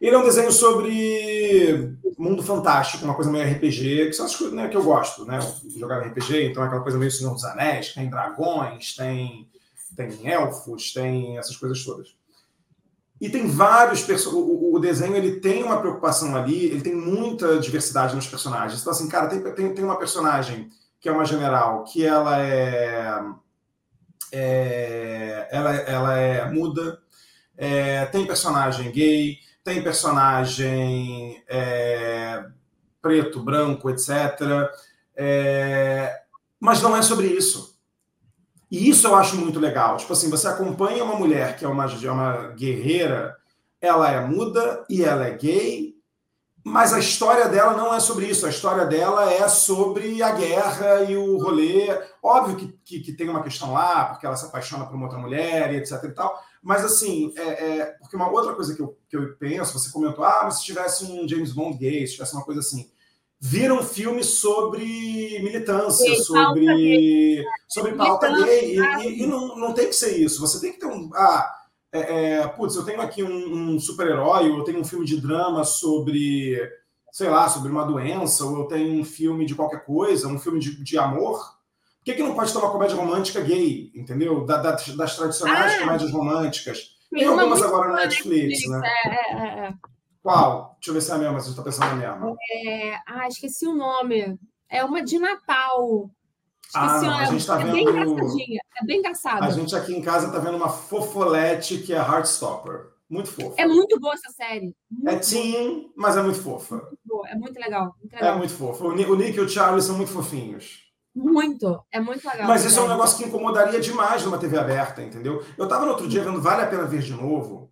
Ele é um desenho sobre mundo fantástico, uma coisa meio RPG, que são as coisas né, que eu gosto, né? Jogar RPG, então é aquela coisa meio Senhor dos Anéis, tem dragões, tem, tem elfos, tem essas coisas todas. E tem vários o, o desenho ele tem uma preocupação ali, ele tem muita diversidade nos personagens. Então, assim, cara, tem, tem, tem uma personagem que é uma general, que ela é, é ela, ela é muda, é, tem personagem gay, tem personagem é, preto, branco, etc. É, mas não é sobre isso. E isso eu acho muito legal. Tipo assim, você acompanha uma mulher que é uma, é uma guerreira, ela é muda e ela é gay, mas a história dela não é sobre isso. A história dela é sobre a guerra e o rolê. Óbvio que, que, que tem uma questão lá, porque ela se apaixona por uma outra mulher e etc e tal. Mas, assim, é, é, porque uma outra coisa que eu, que eu penso, você comentou, ah, mas se tivesse um James Bond gay, se tivesse uma coisa assim. Vira um filme sobre militância, gay, sobre, pauta sobre pauta gay. E, e, não, não tem que ser isso. Você tem que ter um. Ah, é, é, putz, eu tenho aqui um, um super-herói, ou eu tenho um filme de drama sobre, sei lá, sobre uma doença, ou eu tenho um filme de qualquer coisa, um filme de, de amor por que, que não pode ter uma comédia romântica gay, entendeu? Da, da, das tradicionais ah, comédias românticas. Tem algumas agora na Netflix, Netflix, né? É, é, é. Qual? Deixa eu ver se é a mesma, se você está pensando na mesma. É... Ah, esqueci o nome. É uma de Natal. Esqueci ah, não, a gente está é vendo... bem engraçadinha. É bem engraçada. A gente aqui em casa está vendo uma fofolete que é Heartstopper. Muito fofa. É muito boa essa série. Muito é teen, mas é muito fofa. Muito boa. É muito legal, muito legal. É muito fofa. O Nick e o Charlie são muito fofinhos. Muito, é muito legal. Mas isso é um negócio que incomodaria demais numa TV aberta, entendeu? Eu estava no outro dia vendo Vale a Pena Ver de Novo.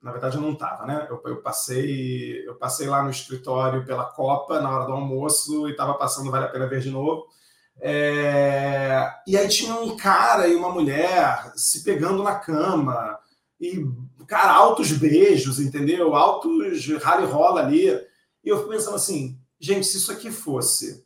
Na verdade, eu não estava, né? Eu, eu, passei, eu passei lá no escritório pela Copa na hora do almoço e estava passando Vale a Pena Ver de Novo. É... E aí tinha um cara e uma mulher se pegando na cama e, cara, altos beijos, entendeu? Altos rally rola ali. E eu fico pensando assim, gente, se isso aqui fosse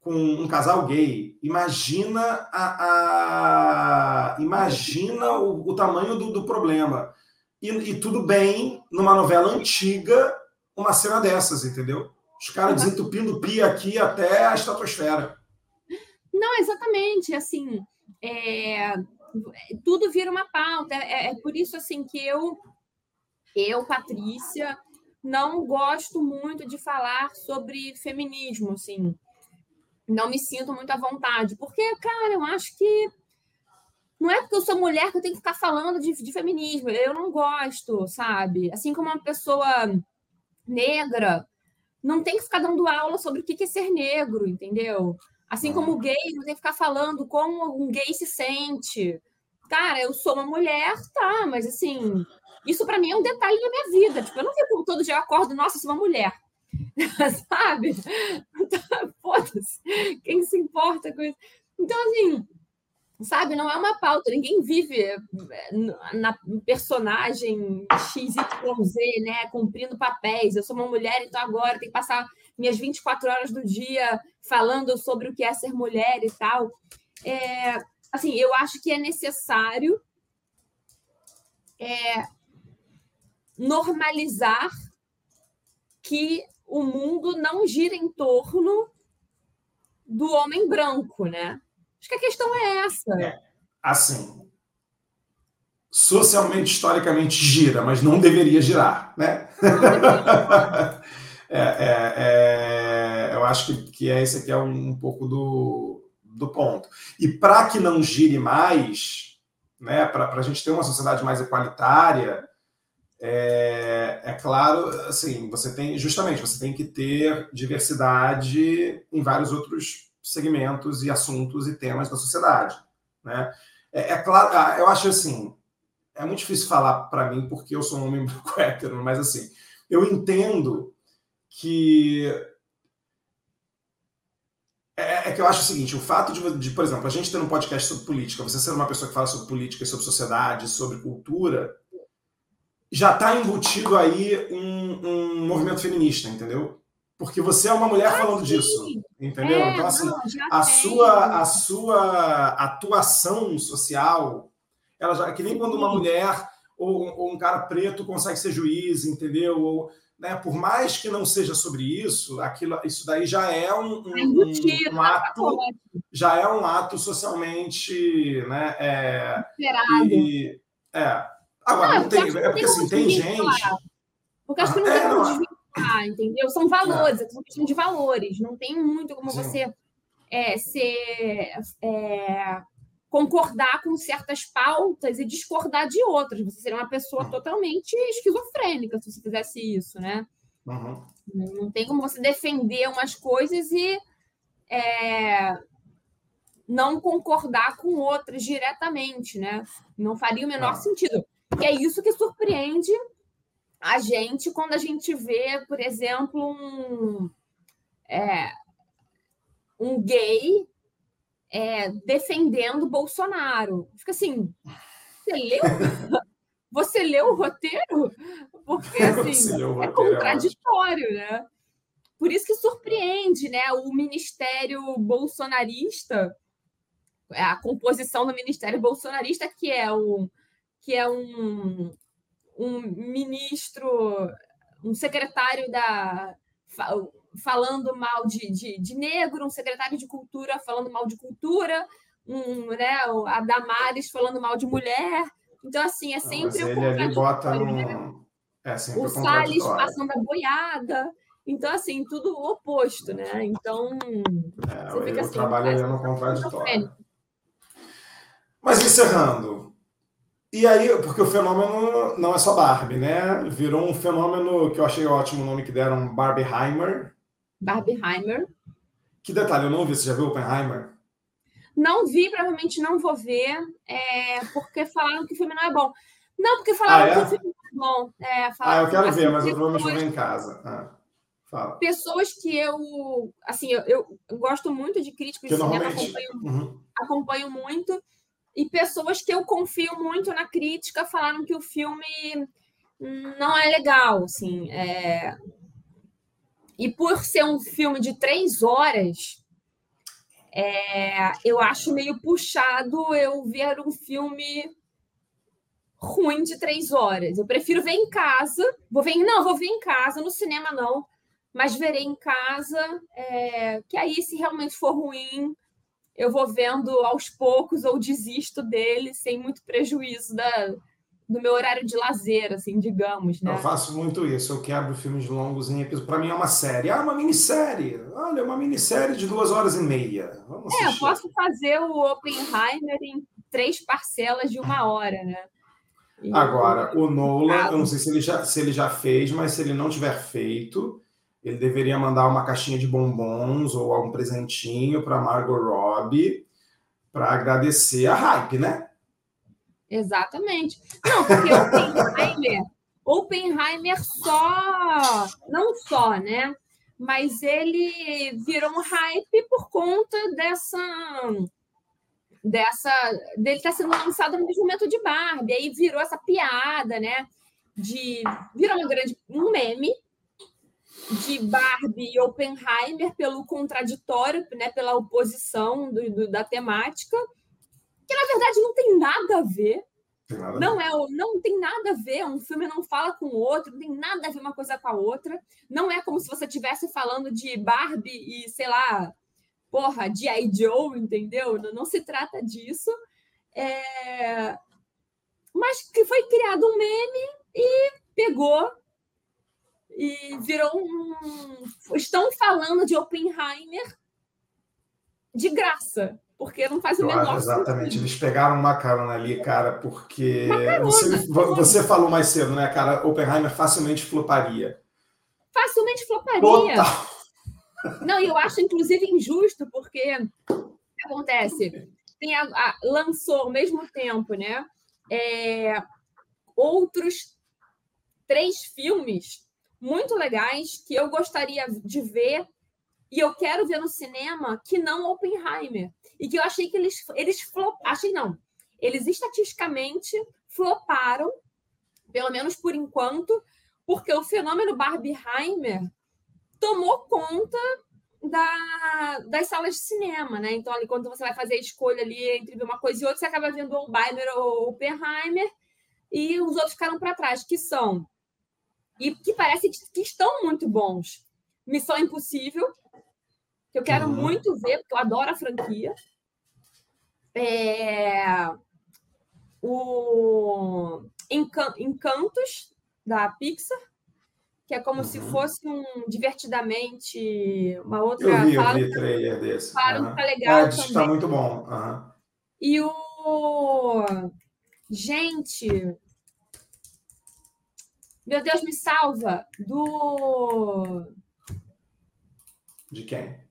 com um casal gay, imagina a, a imagina o, o tamanho do, do problema. E, e, tudo bem, numa novela antiga, uma cena dessas, entendeu? Os caras uhum. desentupindo pia aqui até a estratosfera. Não, exatamente. Assim, é, tudo vira uma pauta. É, é por isso assim que eu, eu, Patrícia, não gosto muito de falar sobre feminismo, assim não me sinto muito à vontade. Porque, cara, eu acho que não é porque eu sou mulher que eu tenho que ficar falando de, de feminismo. Eu não gosto, sabe? Assim como uma pessoa negra não tem que ficar dando aula sobre o que é ser negro, entendeu? Assim como o gay não tem que ficar falando como um gay se sente. Cara, eu sou uma mulher, tá, mas assim, isso para mim é um detalhe da minha vida. Tipo, eu não fico todo dia eu acordo, nossa, sou uma mulher. *laughs* sabe? Então, *laughs* foda-se, quem se importa com isso? Então, assim, sabe, não é uma pauta, ninguém vive eh, na personagem XYZ, né, cumprindo papéis. Eu sou uma mulher, então agora tem que passar minhas 24 horas do dia falando sobre o que é ser mulher e tal. É, assim, eu acho que é necessário é, normalizar que o mundo não gira em torno do homem branco, né? Acho que a questão é essa. É, assim, socialmente, historicamente gira, mas não deveria girar, né? *laughs* é, é, é, eu acho que, que é esse aqui é um, um pouco do, do ponto. E para que não gire mais, né, para a gente ter uma sociedade mais equalitária, é, é, claro, assim, você tem justamente você tem que ter diversidade em vários outros segmentos e assuntos e temas da sociedade, né? É, é claro, ah, eu acho assim, é muito difícil falar para mim porque eu sou um homem branco *laughs* hétero, mas assim, eu entendo que é, é, que eu acho o seguinte: o fato de, de, por exemplo, a gente ter um podcast sobre política, você ser uma pessoa que fala sobre política, sobre sociedade, sobre cultura, já está embutido aí um, um, movimento feminista, entendeu? Porque você é uma mulher ah, falando sim. disso, entendeu? É, então, assim, não, a, sua, a sua atuação social, ela já, é que nem quando uma mulher ou, ou um cara preto consegue ser juiz, entendeu? Ou, né, por mais que não seja sobre isso, aquilo, isso daí já é um, um, um, um ato, já é um ato socialmente, né, é, e, é. Agora não, não tem, é porque assim tem gente, porque acho que não é, tem como desvincular, entendeu? São valores, é, é questão de valores, não tem muito como Sim. você é, ser é, concordar com certas pautas e discordar de outras. Você seria uma pessoa uhum. totalmente esquizofrênica se você fizesse isso, né? Uhum. Não tem como você defender umas coisas e é, não concordar com outras diretamente, né? Não faria o menor uhum. sentido. E é isso que surpreende a gente quando a gente vê, por exemplo, um, é, um gay é, defendendo Bolsonaro. Fica assim, você leu? Você leu o roteiro? Porque assim, é contraditório, né? Por isso que surpreende, né? O ministério bolsonarista, a composição do ministério bolsonarista, que é o que é um, um ministro, um secretário da falando mal de, de, de, negro, um secretário de cultura falando mal de cultura, um, né, a Damares falando mal de mulher. Então, assim, é sempre Não, ele ali bota no... né? é sempre o Salles passando a boiada. Então, assim, tudo o oposto, né? Então. É, você fica assim, trabalho ali no contraditório. Mas encerrando. E aí, porque o fenômeno não é só Barbie, né? Virou um fenômeno que eu achei ótimo o nome que deram, Barbieheimer, Barbieheimer. Que detalhe, eu não vi. Você já viu Oppenheimer? Não vi, provavelmente não vou ver, é, porque falaram que o filme não é bom. Não, porque falaram ah, é? que o filme não é bom. É, falaram, ah, eu quero assim, ver, mas eu provavelmente vou ver em casa. Ah, fala. Pessoas que eu, assim, eu, eu, gosto muito de críticos de cinema, acompanho, uhum. acompanho muito, e pessoas que eu confio muito na crítica falaram que o filme não é legal, assim, é, e por ser um filme de três horas, é, eu acho meio puxado eu ver um filme ruim de três horas. Eu prefiro ver em casa. Vou ver, não, vou ver em casa, no cinema não, mas verei em casa. É, que aí, se realmente for ruim, eu vou vendo aos poucos ou desisto dele sem muito prejuízo da, do meu horário de lazer, assim, digamos, né? Eu faço muito isso, eu quebro filmes longos em episódios. Para mim é uma série. Ah, uma minissérie. Olha, uma minissérie de duas horas e meia. Vamos é, eu posso fazer o Oppenheimer em três parcelas de uma hora, né? E Agora, o Nolan, eu não sei se ele, já, se ele já fez, mas se ele não tiver feito, ele deveria mandar uma caixinha de bombons ou algum presentinho para Margot Robbie para agradecer a hype, né? Exatamente. Não, porque Oppenheimer, Oppenheimer só, não só, né? Mas ele virou um hype por conta dessa dessa dele estar sendo lançado no momento de Barbie, aí virou essa piada, né? De virou uma grande um meme de Barbie e Oppenheimer pelo contraditório, né? Pela oposição do, do da temática que na verdade não tem nada a ver. Não é, não tem nada a ver. Um filme não fala com o outro, não tem nada a ver uma coisa com a outra. Não é como se você estivesse falando de Barbie e, sei lá, porra, de I. Joe, entendeu? Não, não se trata disso. É... Mas que foi criado um meme e pegou e virou um. Estão falando de Oppenheimer de graça porque não faz o menor sentido. Exatamente, eles pegaram uma carona ali, cara, porque você, carona. você falou mais cedo, né, cara? Oppenheimer facilmente floparia. Facilmente floparia. Total. Não, e eu acho, inclusive, injusto, porque o que acontece? Tem a, a- lançou ao mesmo tempo, né? é, outros três filmes muito legais que eu gostaria de ver e eu quero ver no cinema que não Oppenheimer. E que eu achei que eles, eles flop, achei não. Eles estatisticamente floparam, pelo menos por enquanto, porque o fenômeno Barbieheimer tomou conta da, das salas de cinema, né? Então, ali, quando você vai fazer a escolha ali entre uma coisa e outra, você acaba vendo o Oppenheimer ou Oppenheimer e os outros ficaram para trás, que são e que parece que estão muito bons. Missão Impossível, que eu quero Uhum. muito ver, porque eu adoro a franquia. É, O Encan- Encantos, da Pixar, que é como se Uhum. fosse um divertidamente uma outra. Eu vi, eu vi trailer desse. que Aham. tá legal que tá muito bom. Aham. E o. Gente. Meu Deus, me salva! Do. De quem?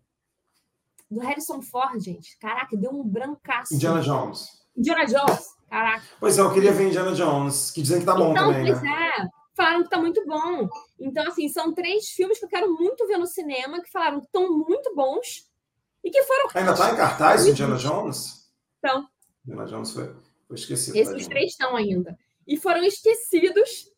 Do Harrison Ford, gente. Caraca, deu um brancaço. Indiana Jones. Indiana Jones. Caraca. Pois é, eu queria ver Indiana Jones, que dizem que tá bom então, também, pois né? é. Falaram que tá muito bom. Então, assim, são três filmes que eu quero muito ver no cinema, que falaram que estão muito bons e que foram. Ainda tá em cartaz Indiana Jones? Então. Indiana Jones foi, foi esquecido. Esses três estão ainda. E foram esquecidos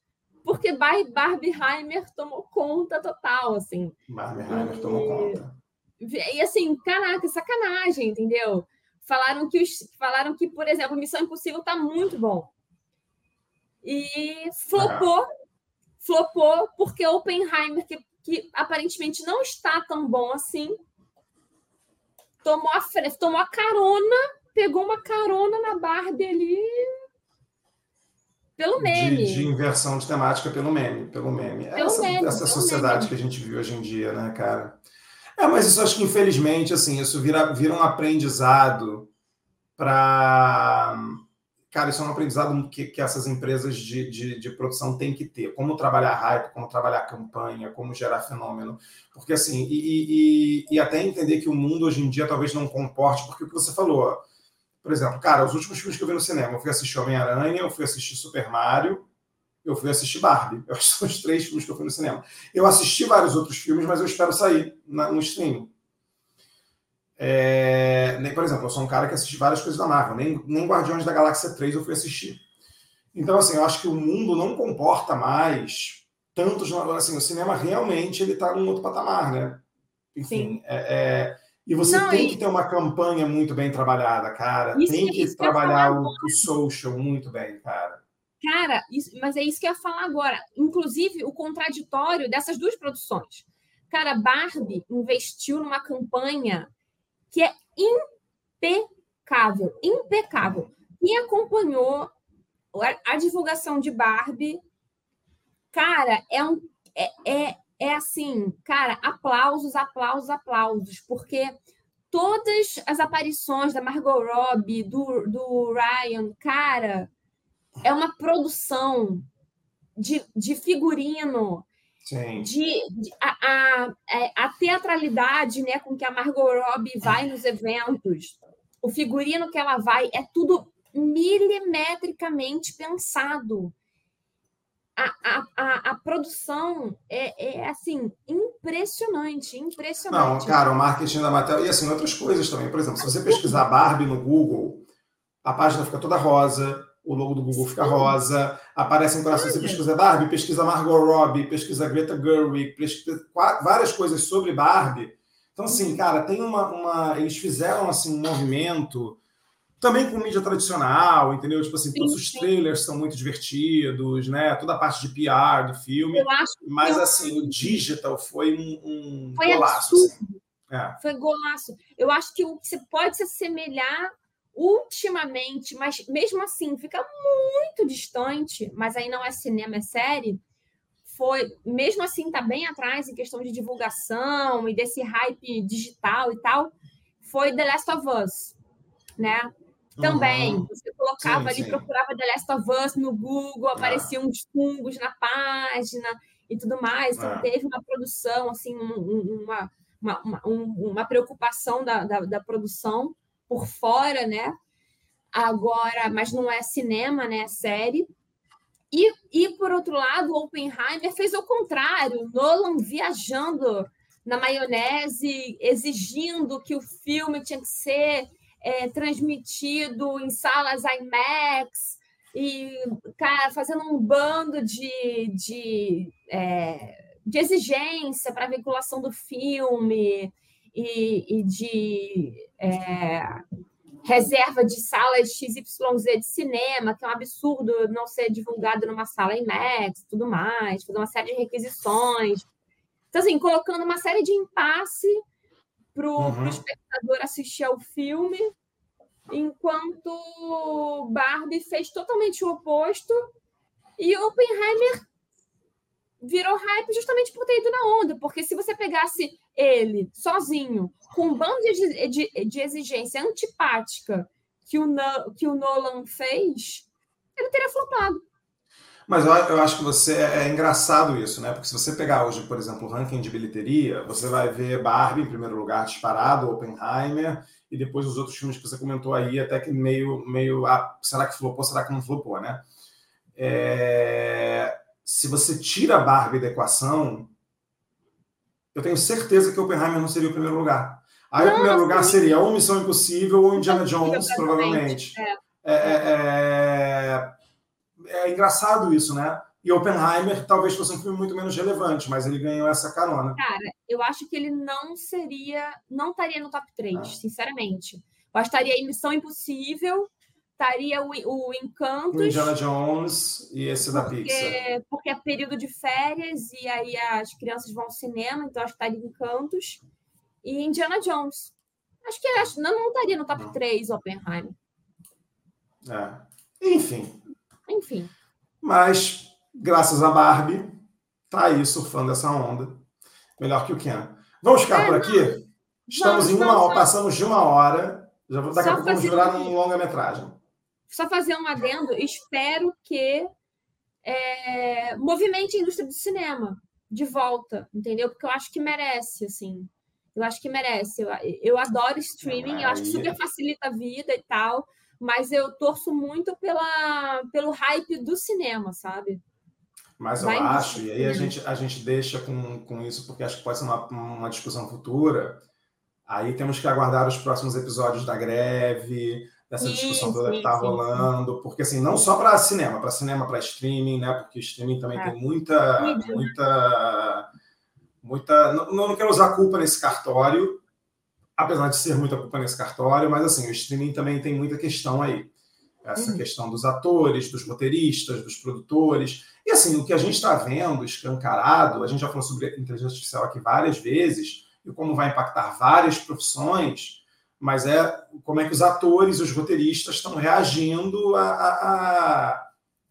porque Bar- Barbieheimer tomou conta total, assim. Barbenheimer tomou conta. E assim, caraca, sacanagem, entendeu? Falaram que, os, falaram que, por exemplo, Missão Impossível tá muito bom. E flopou, flopou, porque Oppenheimer, que, que aparentemente não está tão bom assim, tomou a, tomou a carona, pegou uma carona na Barbie ali pelo meme. De, de inversão de temática pelo meme, pelo meme. Pelo essa, meme, essa pelo sociedade meme. que a gente vive hoje em dia, né, cara? É, mas isso acho que infelizmente, assim, isso vira, vira um aprendizado para. Cara, isso é um aprendizado que, que essas empresas de, de, de produção têm que ter. Como trabalhar hype, como trabalhar campanha, como gerar fenômeno. Porque, assim, e, e, e- até entender que o mundo hoje em dia talvez não comporte, porque o que você falou, por exemplo, cara, os últimos filmes que eu vi no cinema, eu fui assistir Homem-Aranha, eu fui assistir Super Mario, eu fui assistir Barbie. Eu acho que são os três filmes que eu fui no cinema. Eu assisti vários outros filmes, mas eu espero sair na- no streaming. É, nem, por exemplo, eu sou um cara que assiste várias coisas da Marvel, nem, nem Guardiões da Galáxia 3 eu fui assistir. Então, assim, eu acho que o mundo não comporta mais tantos. Assim, o cinema realmente ele está num outro patamar, né? Enfim, é- é, e você Não, tem e- que ter uma campanha muito bem trabalhada, cara. Isso- tem que trabalhar o, o social muito bem, cara. Cara, isso- mas é isso que eu ia falar agora. Inclusive, o contraditório dessas duas produções. Cara, Barbie investiu numa campanha que é impecável, impecável. Quem acompanhou a, a divulgação de Barbie, cara, é um é, é, é assim, cara, aplausos, aplausos, aplausos, porque todas as aparições da Margot Robbie, do, do Ryan, cara, é uma produção de, de figurino, Sim. de, de- a, a, é, a teatralidade né, com que a Margot Robbie vai nos eventos, o figurino que ela vai, é tudo milimetricamente pensado. A, a, a, a produção é, é assim impressionante, Não, impressionante. cara, o marketing da Mattel. E assim, outras coisas também. Por exemplo, se você pesquisar Barbie no Google, a página fica toda rosa, o logo do Google fica rosa, aparecem corações. Você pesquisa Barbie, pesquisa Margot Robbie, pesquisa Greta Gerwig, pesquisa várias coisas sobre Barbie. Então, assim, cara, tem uma, uma. Eles fizeram assim, um movimento também com mídia tradicional, entendeu? Tipo assim, Sim, todos os sim. trailers são muito divertidos, né? Toda a parte de PR do filme. Eu acho Mas eu- assim, o digital foi um, um Foi golaço. assim. É. Foi golaço. Eu acho que o que você pode se assemelhar ultimamente, mas mesmo assim fica muito distante, mas aí não é cinema, é série. Foi, mesmo assim, tá bem atrás em questão de divulgação e desse hype digital e tal. Foi The Last of Us. né? Também, uhum. você colocava sim, ali, sim. procurava The Last of Us no Google, apareciam ah. uns fungos na página e tudo mais. Então, ah. teve uma produção, assim, uma, uma, uma, uma preocupação da, da, da, produção por fora, né? Agora, mas não é cinema, né? É série. E, e, por outro lado, Oppenheimer fez o contrário, Nolan viajando na maionese, exigindo que o filme tinha que ser é, transmitido em salas IMAX, e cara, fazendo um bando de, de, é, de exigência para a vinculação do filme e, e de é, reserva de salas XYZ de cinema, que é um absurdo não ser divulgado numa sala IMAX e tudo mais, fazer uma série de requisições. Então, assim, colocando uma série de impasse para o uhum. espectador assistir ao filme, enquanto Barbie fez totalmente o oposto e Oppenheimer virou hype justamente por ter ido na onda, porque se você pegasse ele sozinho, com um bando de, de, de exigência antipática que o, que o Nolan fez, ele teria flopado. Mas eu, eu, acho que você é, é engraçado isso, né? Porque se você pegar hoje, por exemplo, o ranking de bilheteria, você vai ver Barbie em primeiro lugar disparado, Oppenheimer, e depois os outros filmes que você comentou aí, até que meio, meio ah, será que flopou, será que não flopou, né? É, se você tira a Barbie da equação, eu tenho certeza que Oppenheimer não seria o primeiro lugar. Aí não, o primeiro lugar seria ou Missão Impossível ou Indiana Jones, provavelmente. É. É, é, é, é engraçado isso, né? E Oppenheimer talvez fosse um filme muito menos relevante, mas ele ganhou essa carona. Cara, eu acho que ele não seria, não estaria no top 3, ah. sinceramente. Eu acho que estaria em Missão Impossível, estaria o, o Encantos. O Indiana Jones e esse da porque, Pixar. Porque é período de férias e aí as crianças vão ao cinema, então acho que estaria Encantos. E Indiana Jones. Acho que acho, não, não estaria no top não. 3 Oppenheimer. É. Enfim. Enfim. Mas, graças a Barbie, tá aí surfando essa onda. Melhor que o Ken. Vamos ficar é, por aqui? Estamos vamos, em uma hora, passamos de uma hora. Já vou, daqui a pouco vamos virar um longa-metragem. Só fazer um adendo. Espero que é, movimente a indústria do cinema de volta, entendeu? Porque eu acho que merece, assim. Eu acho que merece. Eu, eu adoro streaming, eu acho que super facilita a vida e tal mas eu torço muito pela, pelo hype do cinema, sabe? Mas eu Vai acho, e aí a gente, a gente deixa com, com isso, porque acho que pode ser uma, uma discussão futura. Aí temos que aguardar os próximos episódios da greve, dessa discussão toda que está rolando, porque assim, não só para cinema, para cinema, para streaming, né? Porque streaming também é. tem muita, muita, muita. Não, não quero usar culpa nesse cartório, apesar de ser muita culpa nesse cartório, mas assim, o streaming também tem muita questão aí. Essa uhum. questão dos atores, dos roteiristas, dos produtores. E assim, o que a gente está vendo escancarado, a gente já falou sobre inteligência artificial aqui várias vezes, e como vai impactar várias profissões, mas é como é que os atores, os roteiristas estão reagindo a, a,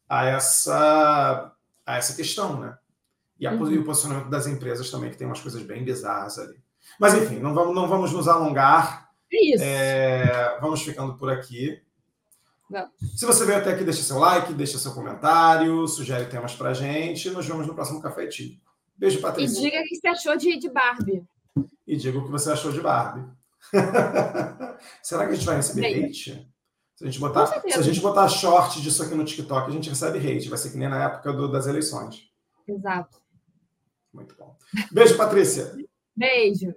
a, essa, a essa questão, né? E, a, uhum. e o posicionamento das empresas também, que tem umas coisas bem bizarras ali. Mas, enfim, não vamos, não vamos nos alongar. É isso. É, vamos ficando por aqui. Não. Se você veio até aqui, deixa seu like, deixa seu comentário, sugere temas pra gente. Nos vemos no próximo Café Típico. Beijo, Patrícia. E diga o que você achou de, de Barbie. E diga o que você achou de Barbie. *laughs* Será que a gente vai receber Bem. hate? Se a, gente botar, se a gente botar short disso aqui no TikTok, a gente recebe hate. Vai ser que nem na época do, das eleições. Exato. Muito bom. Beijo, Patrícia. Beijo.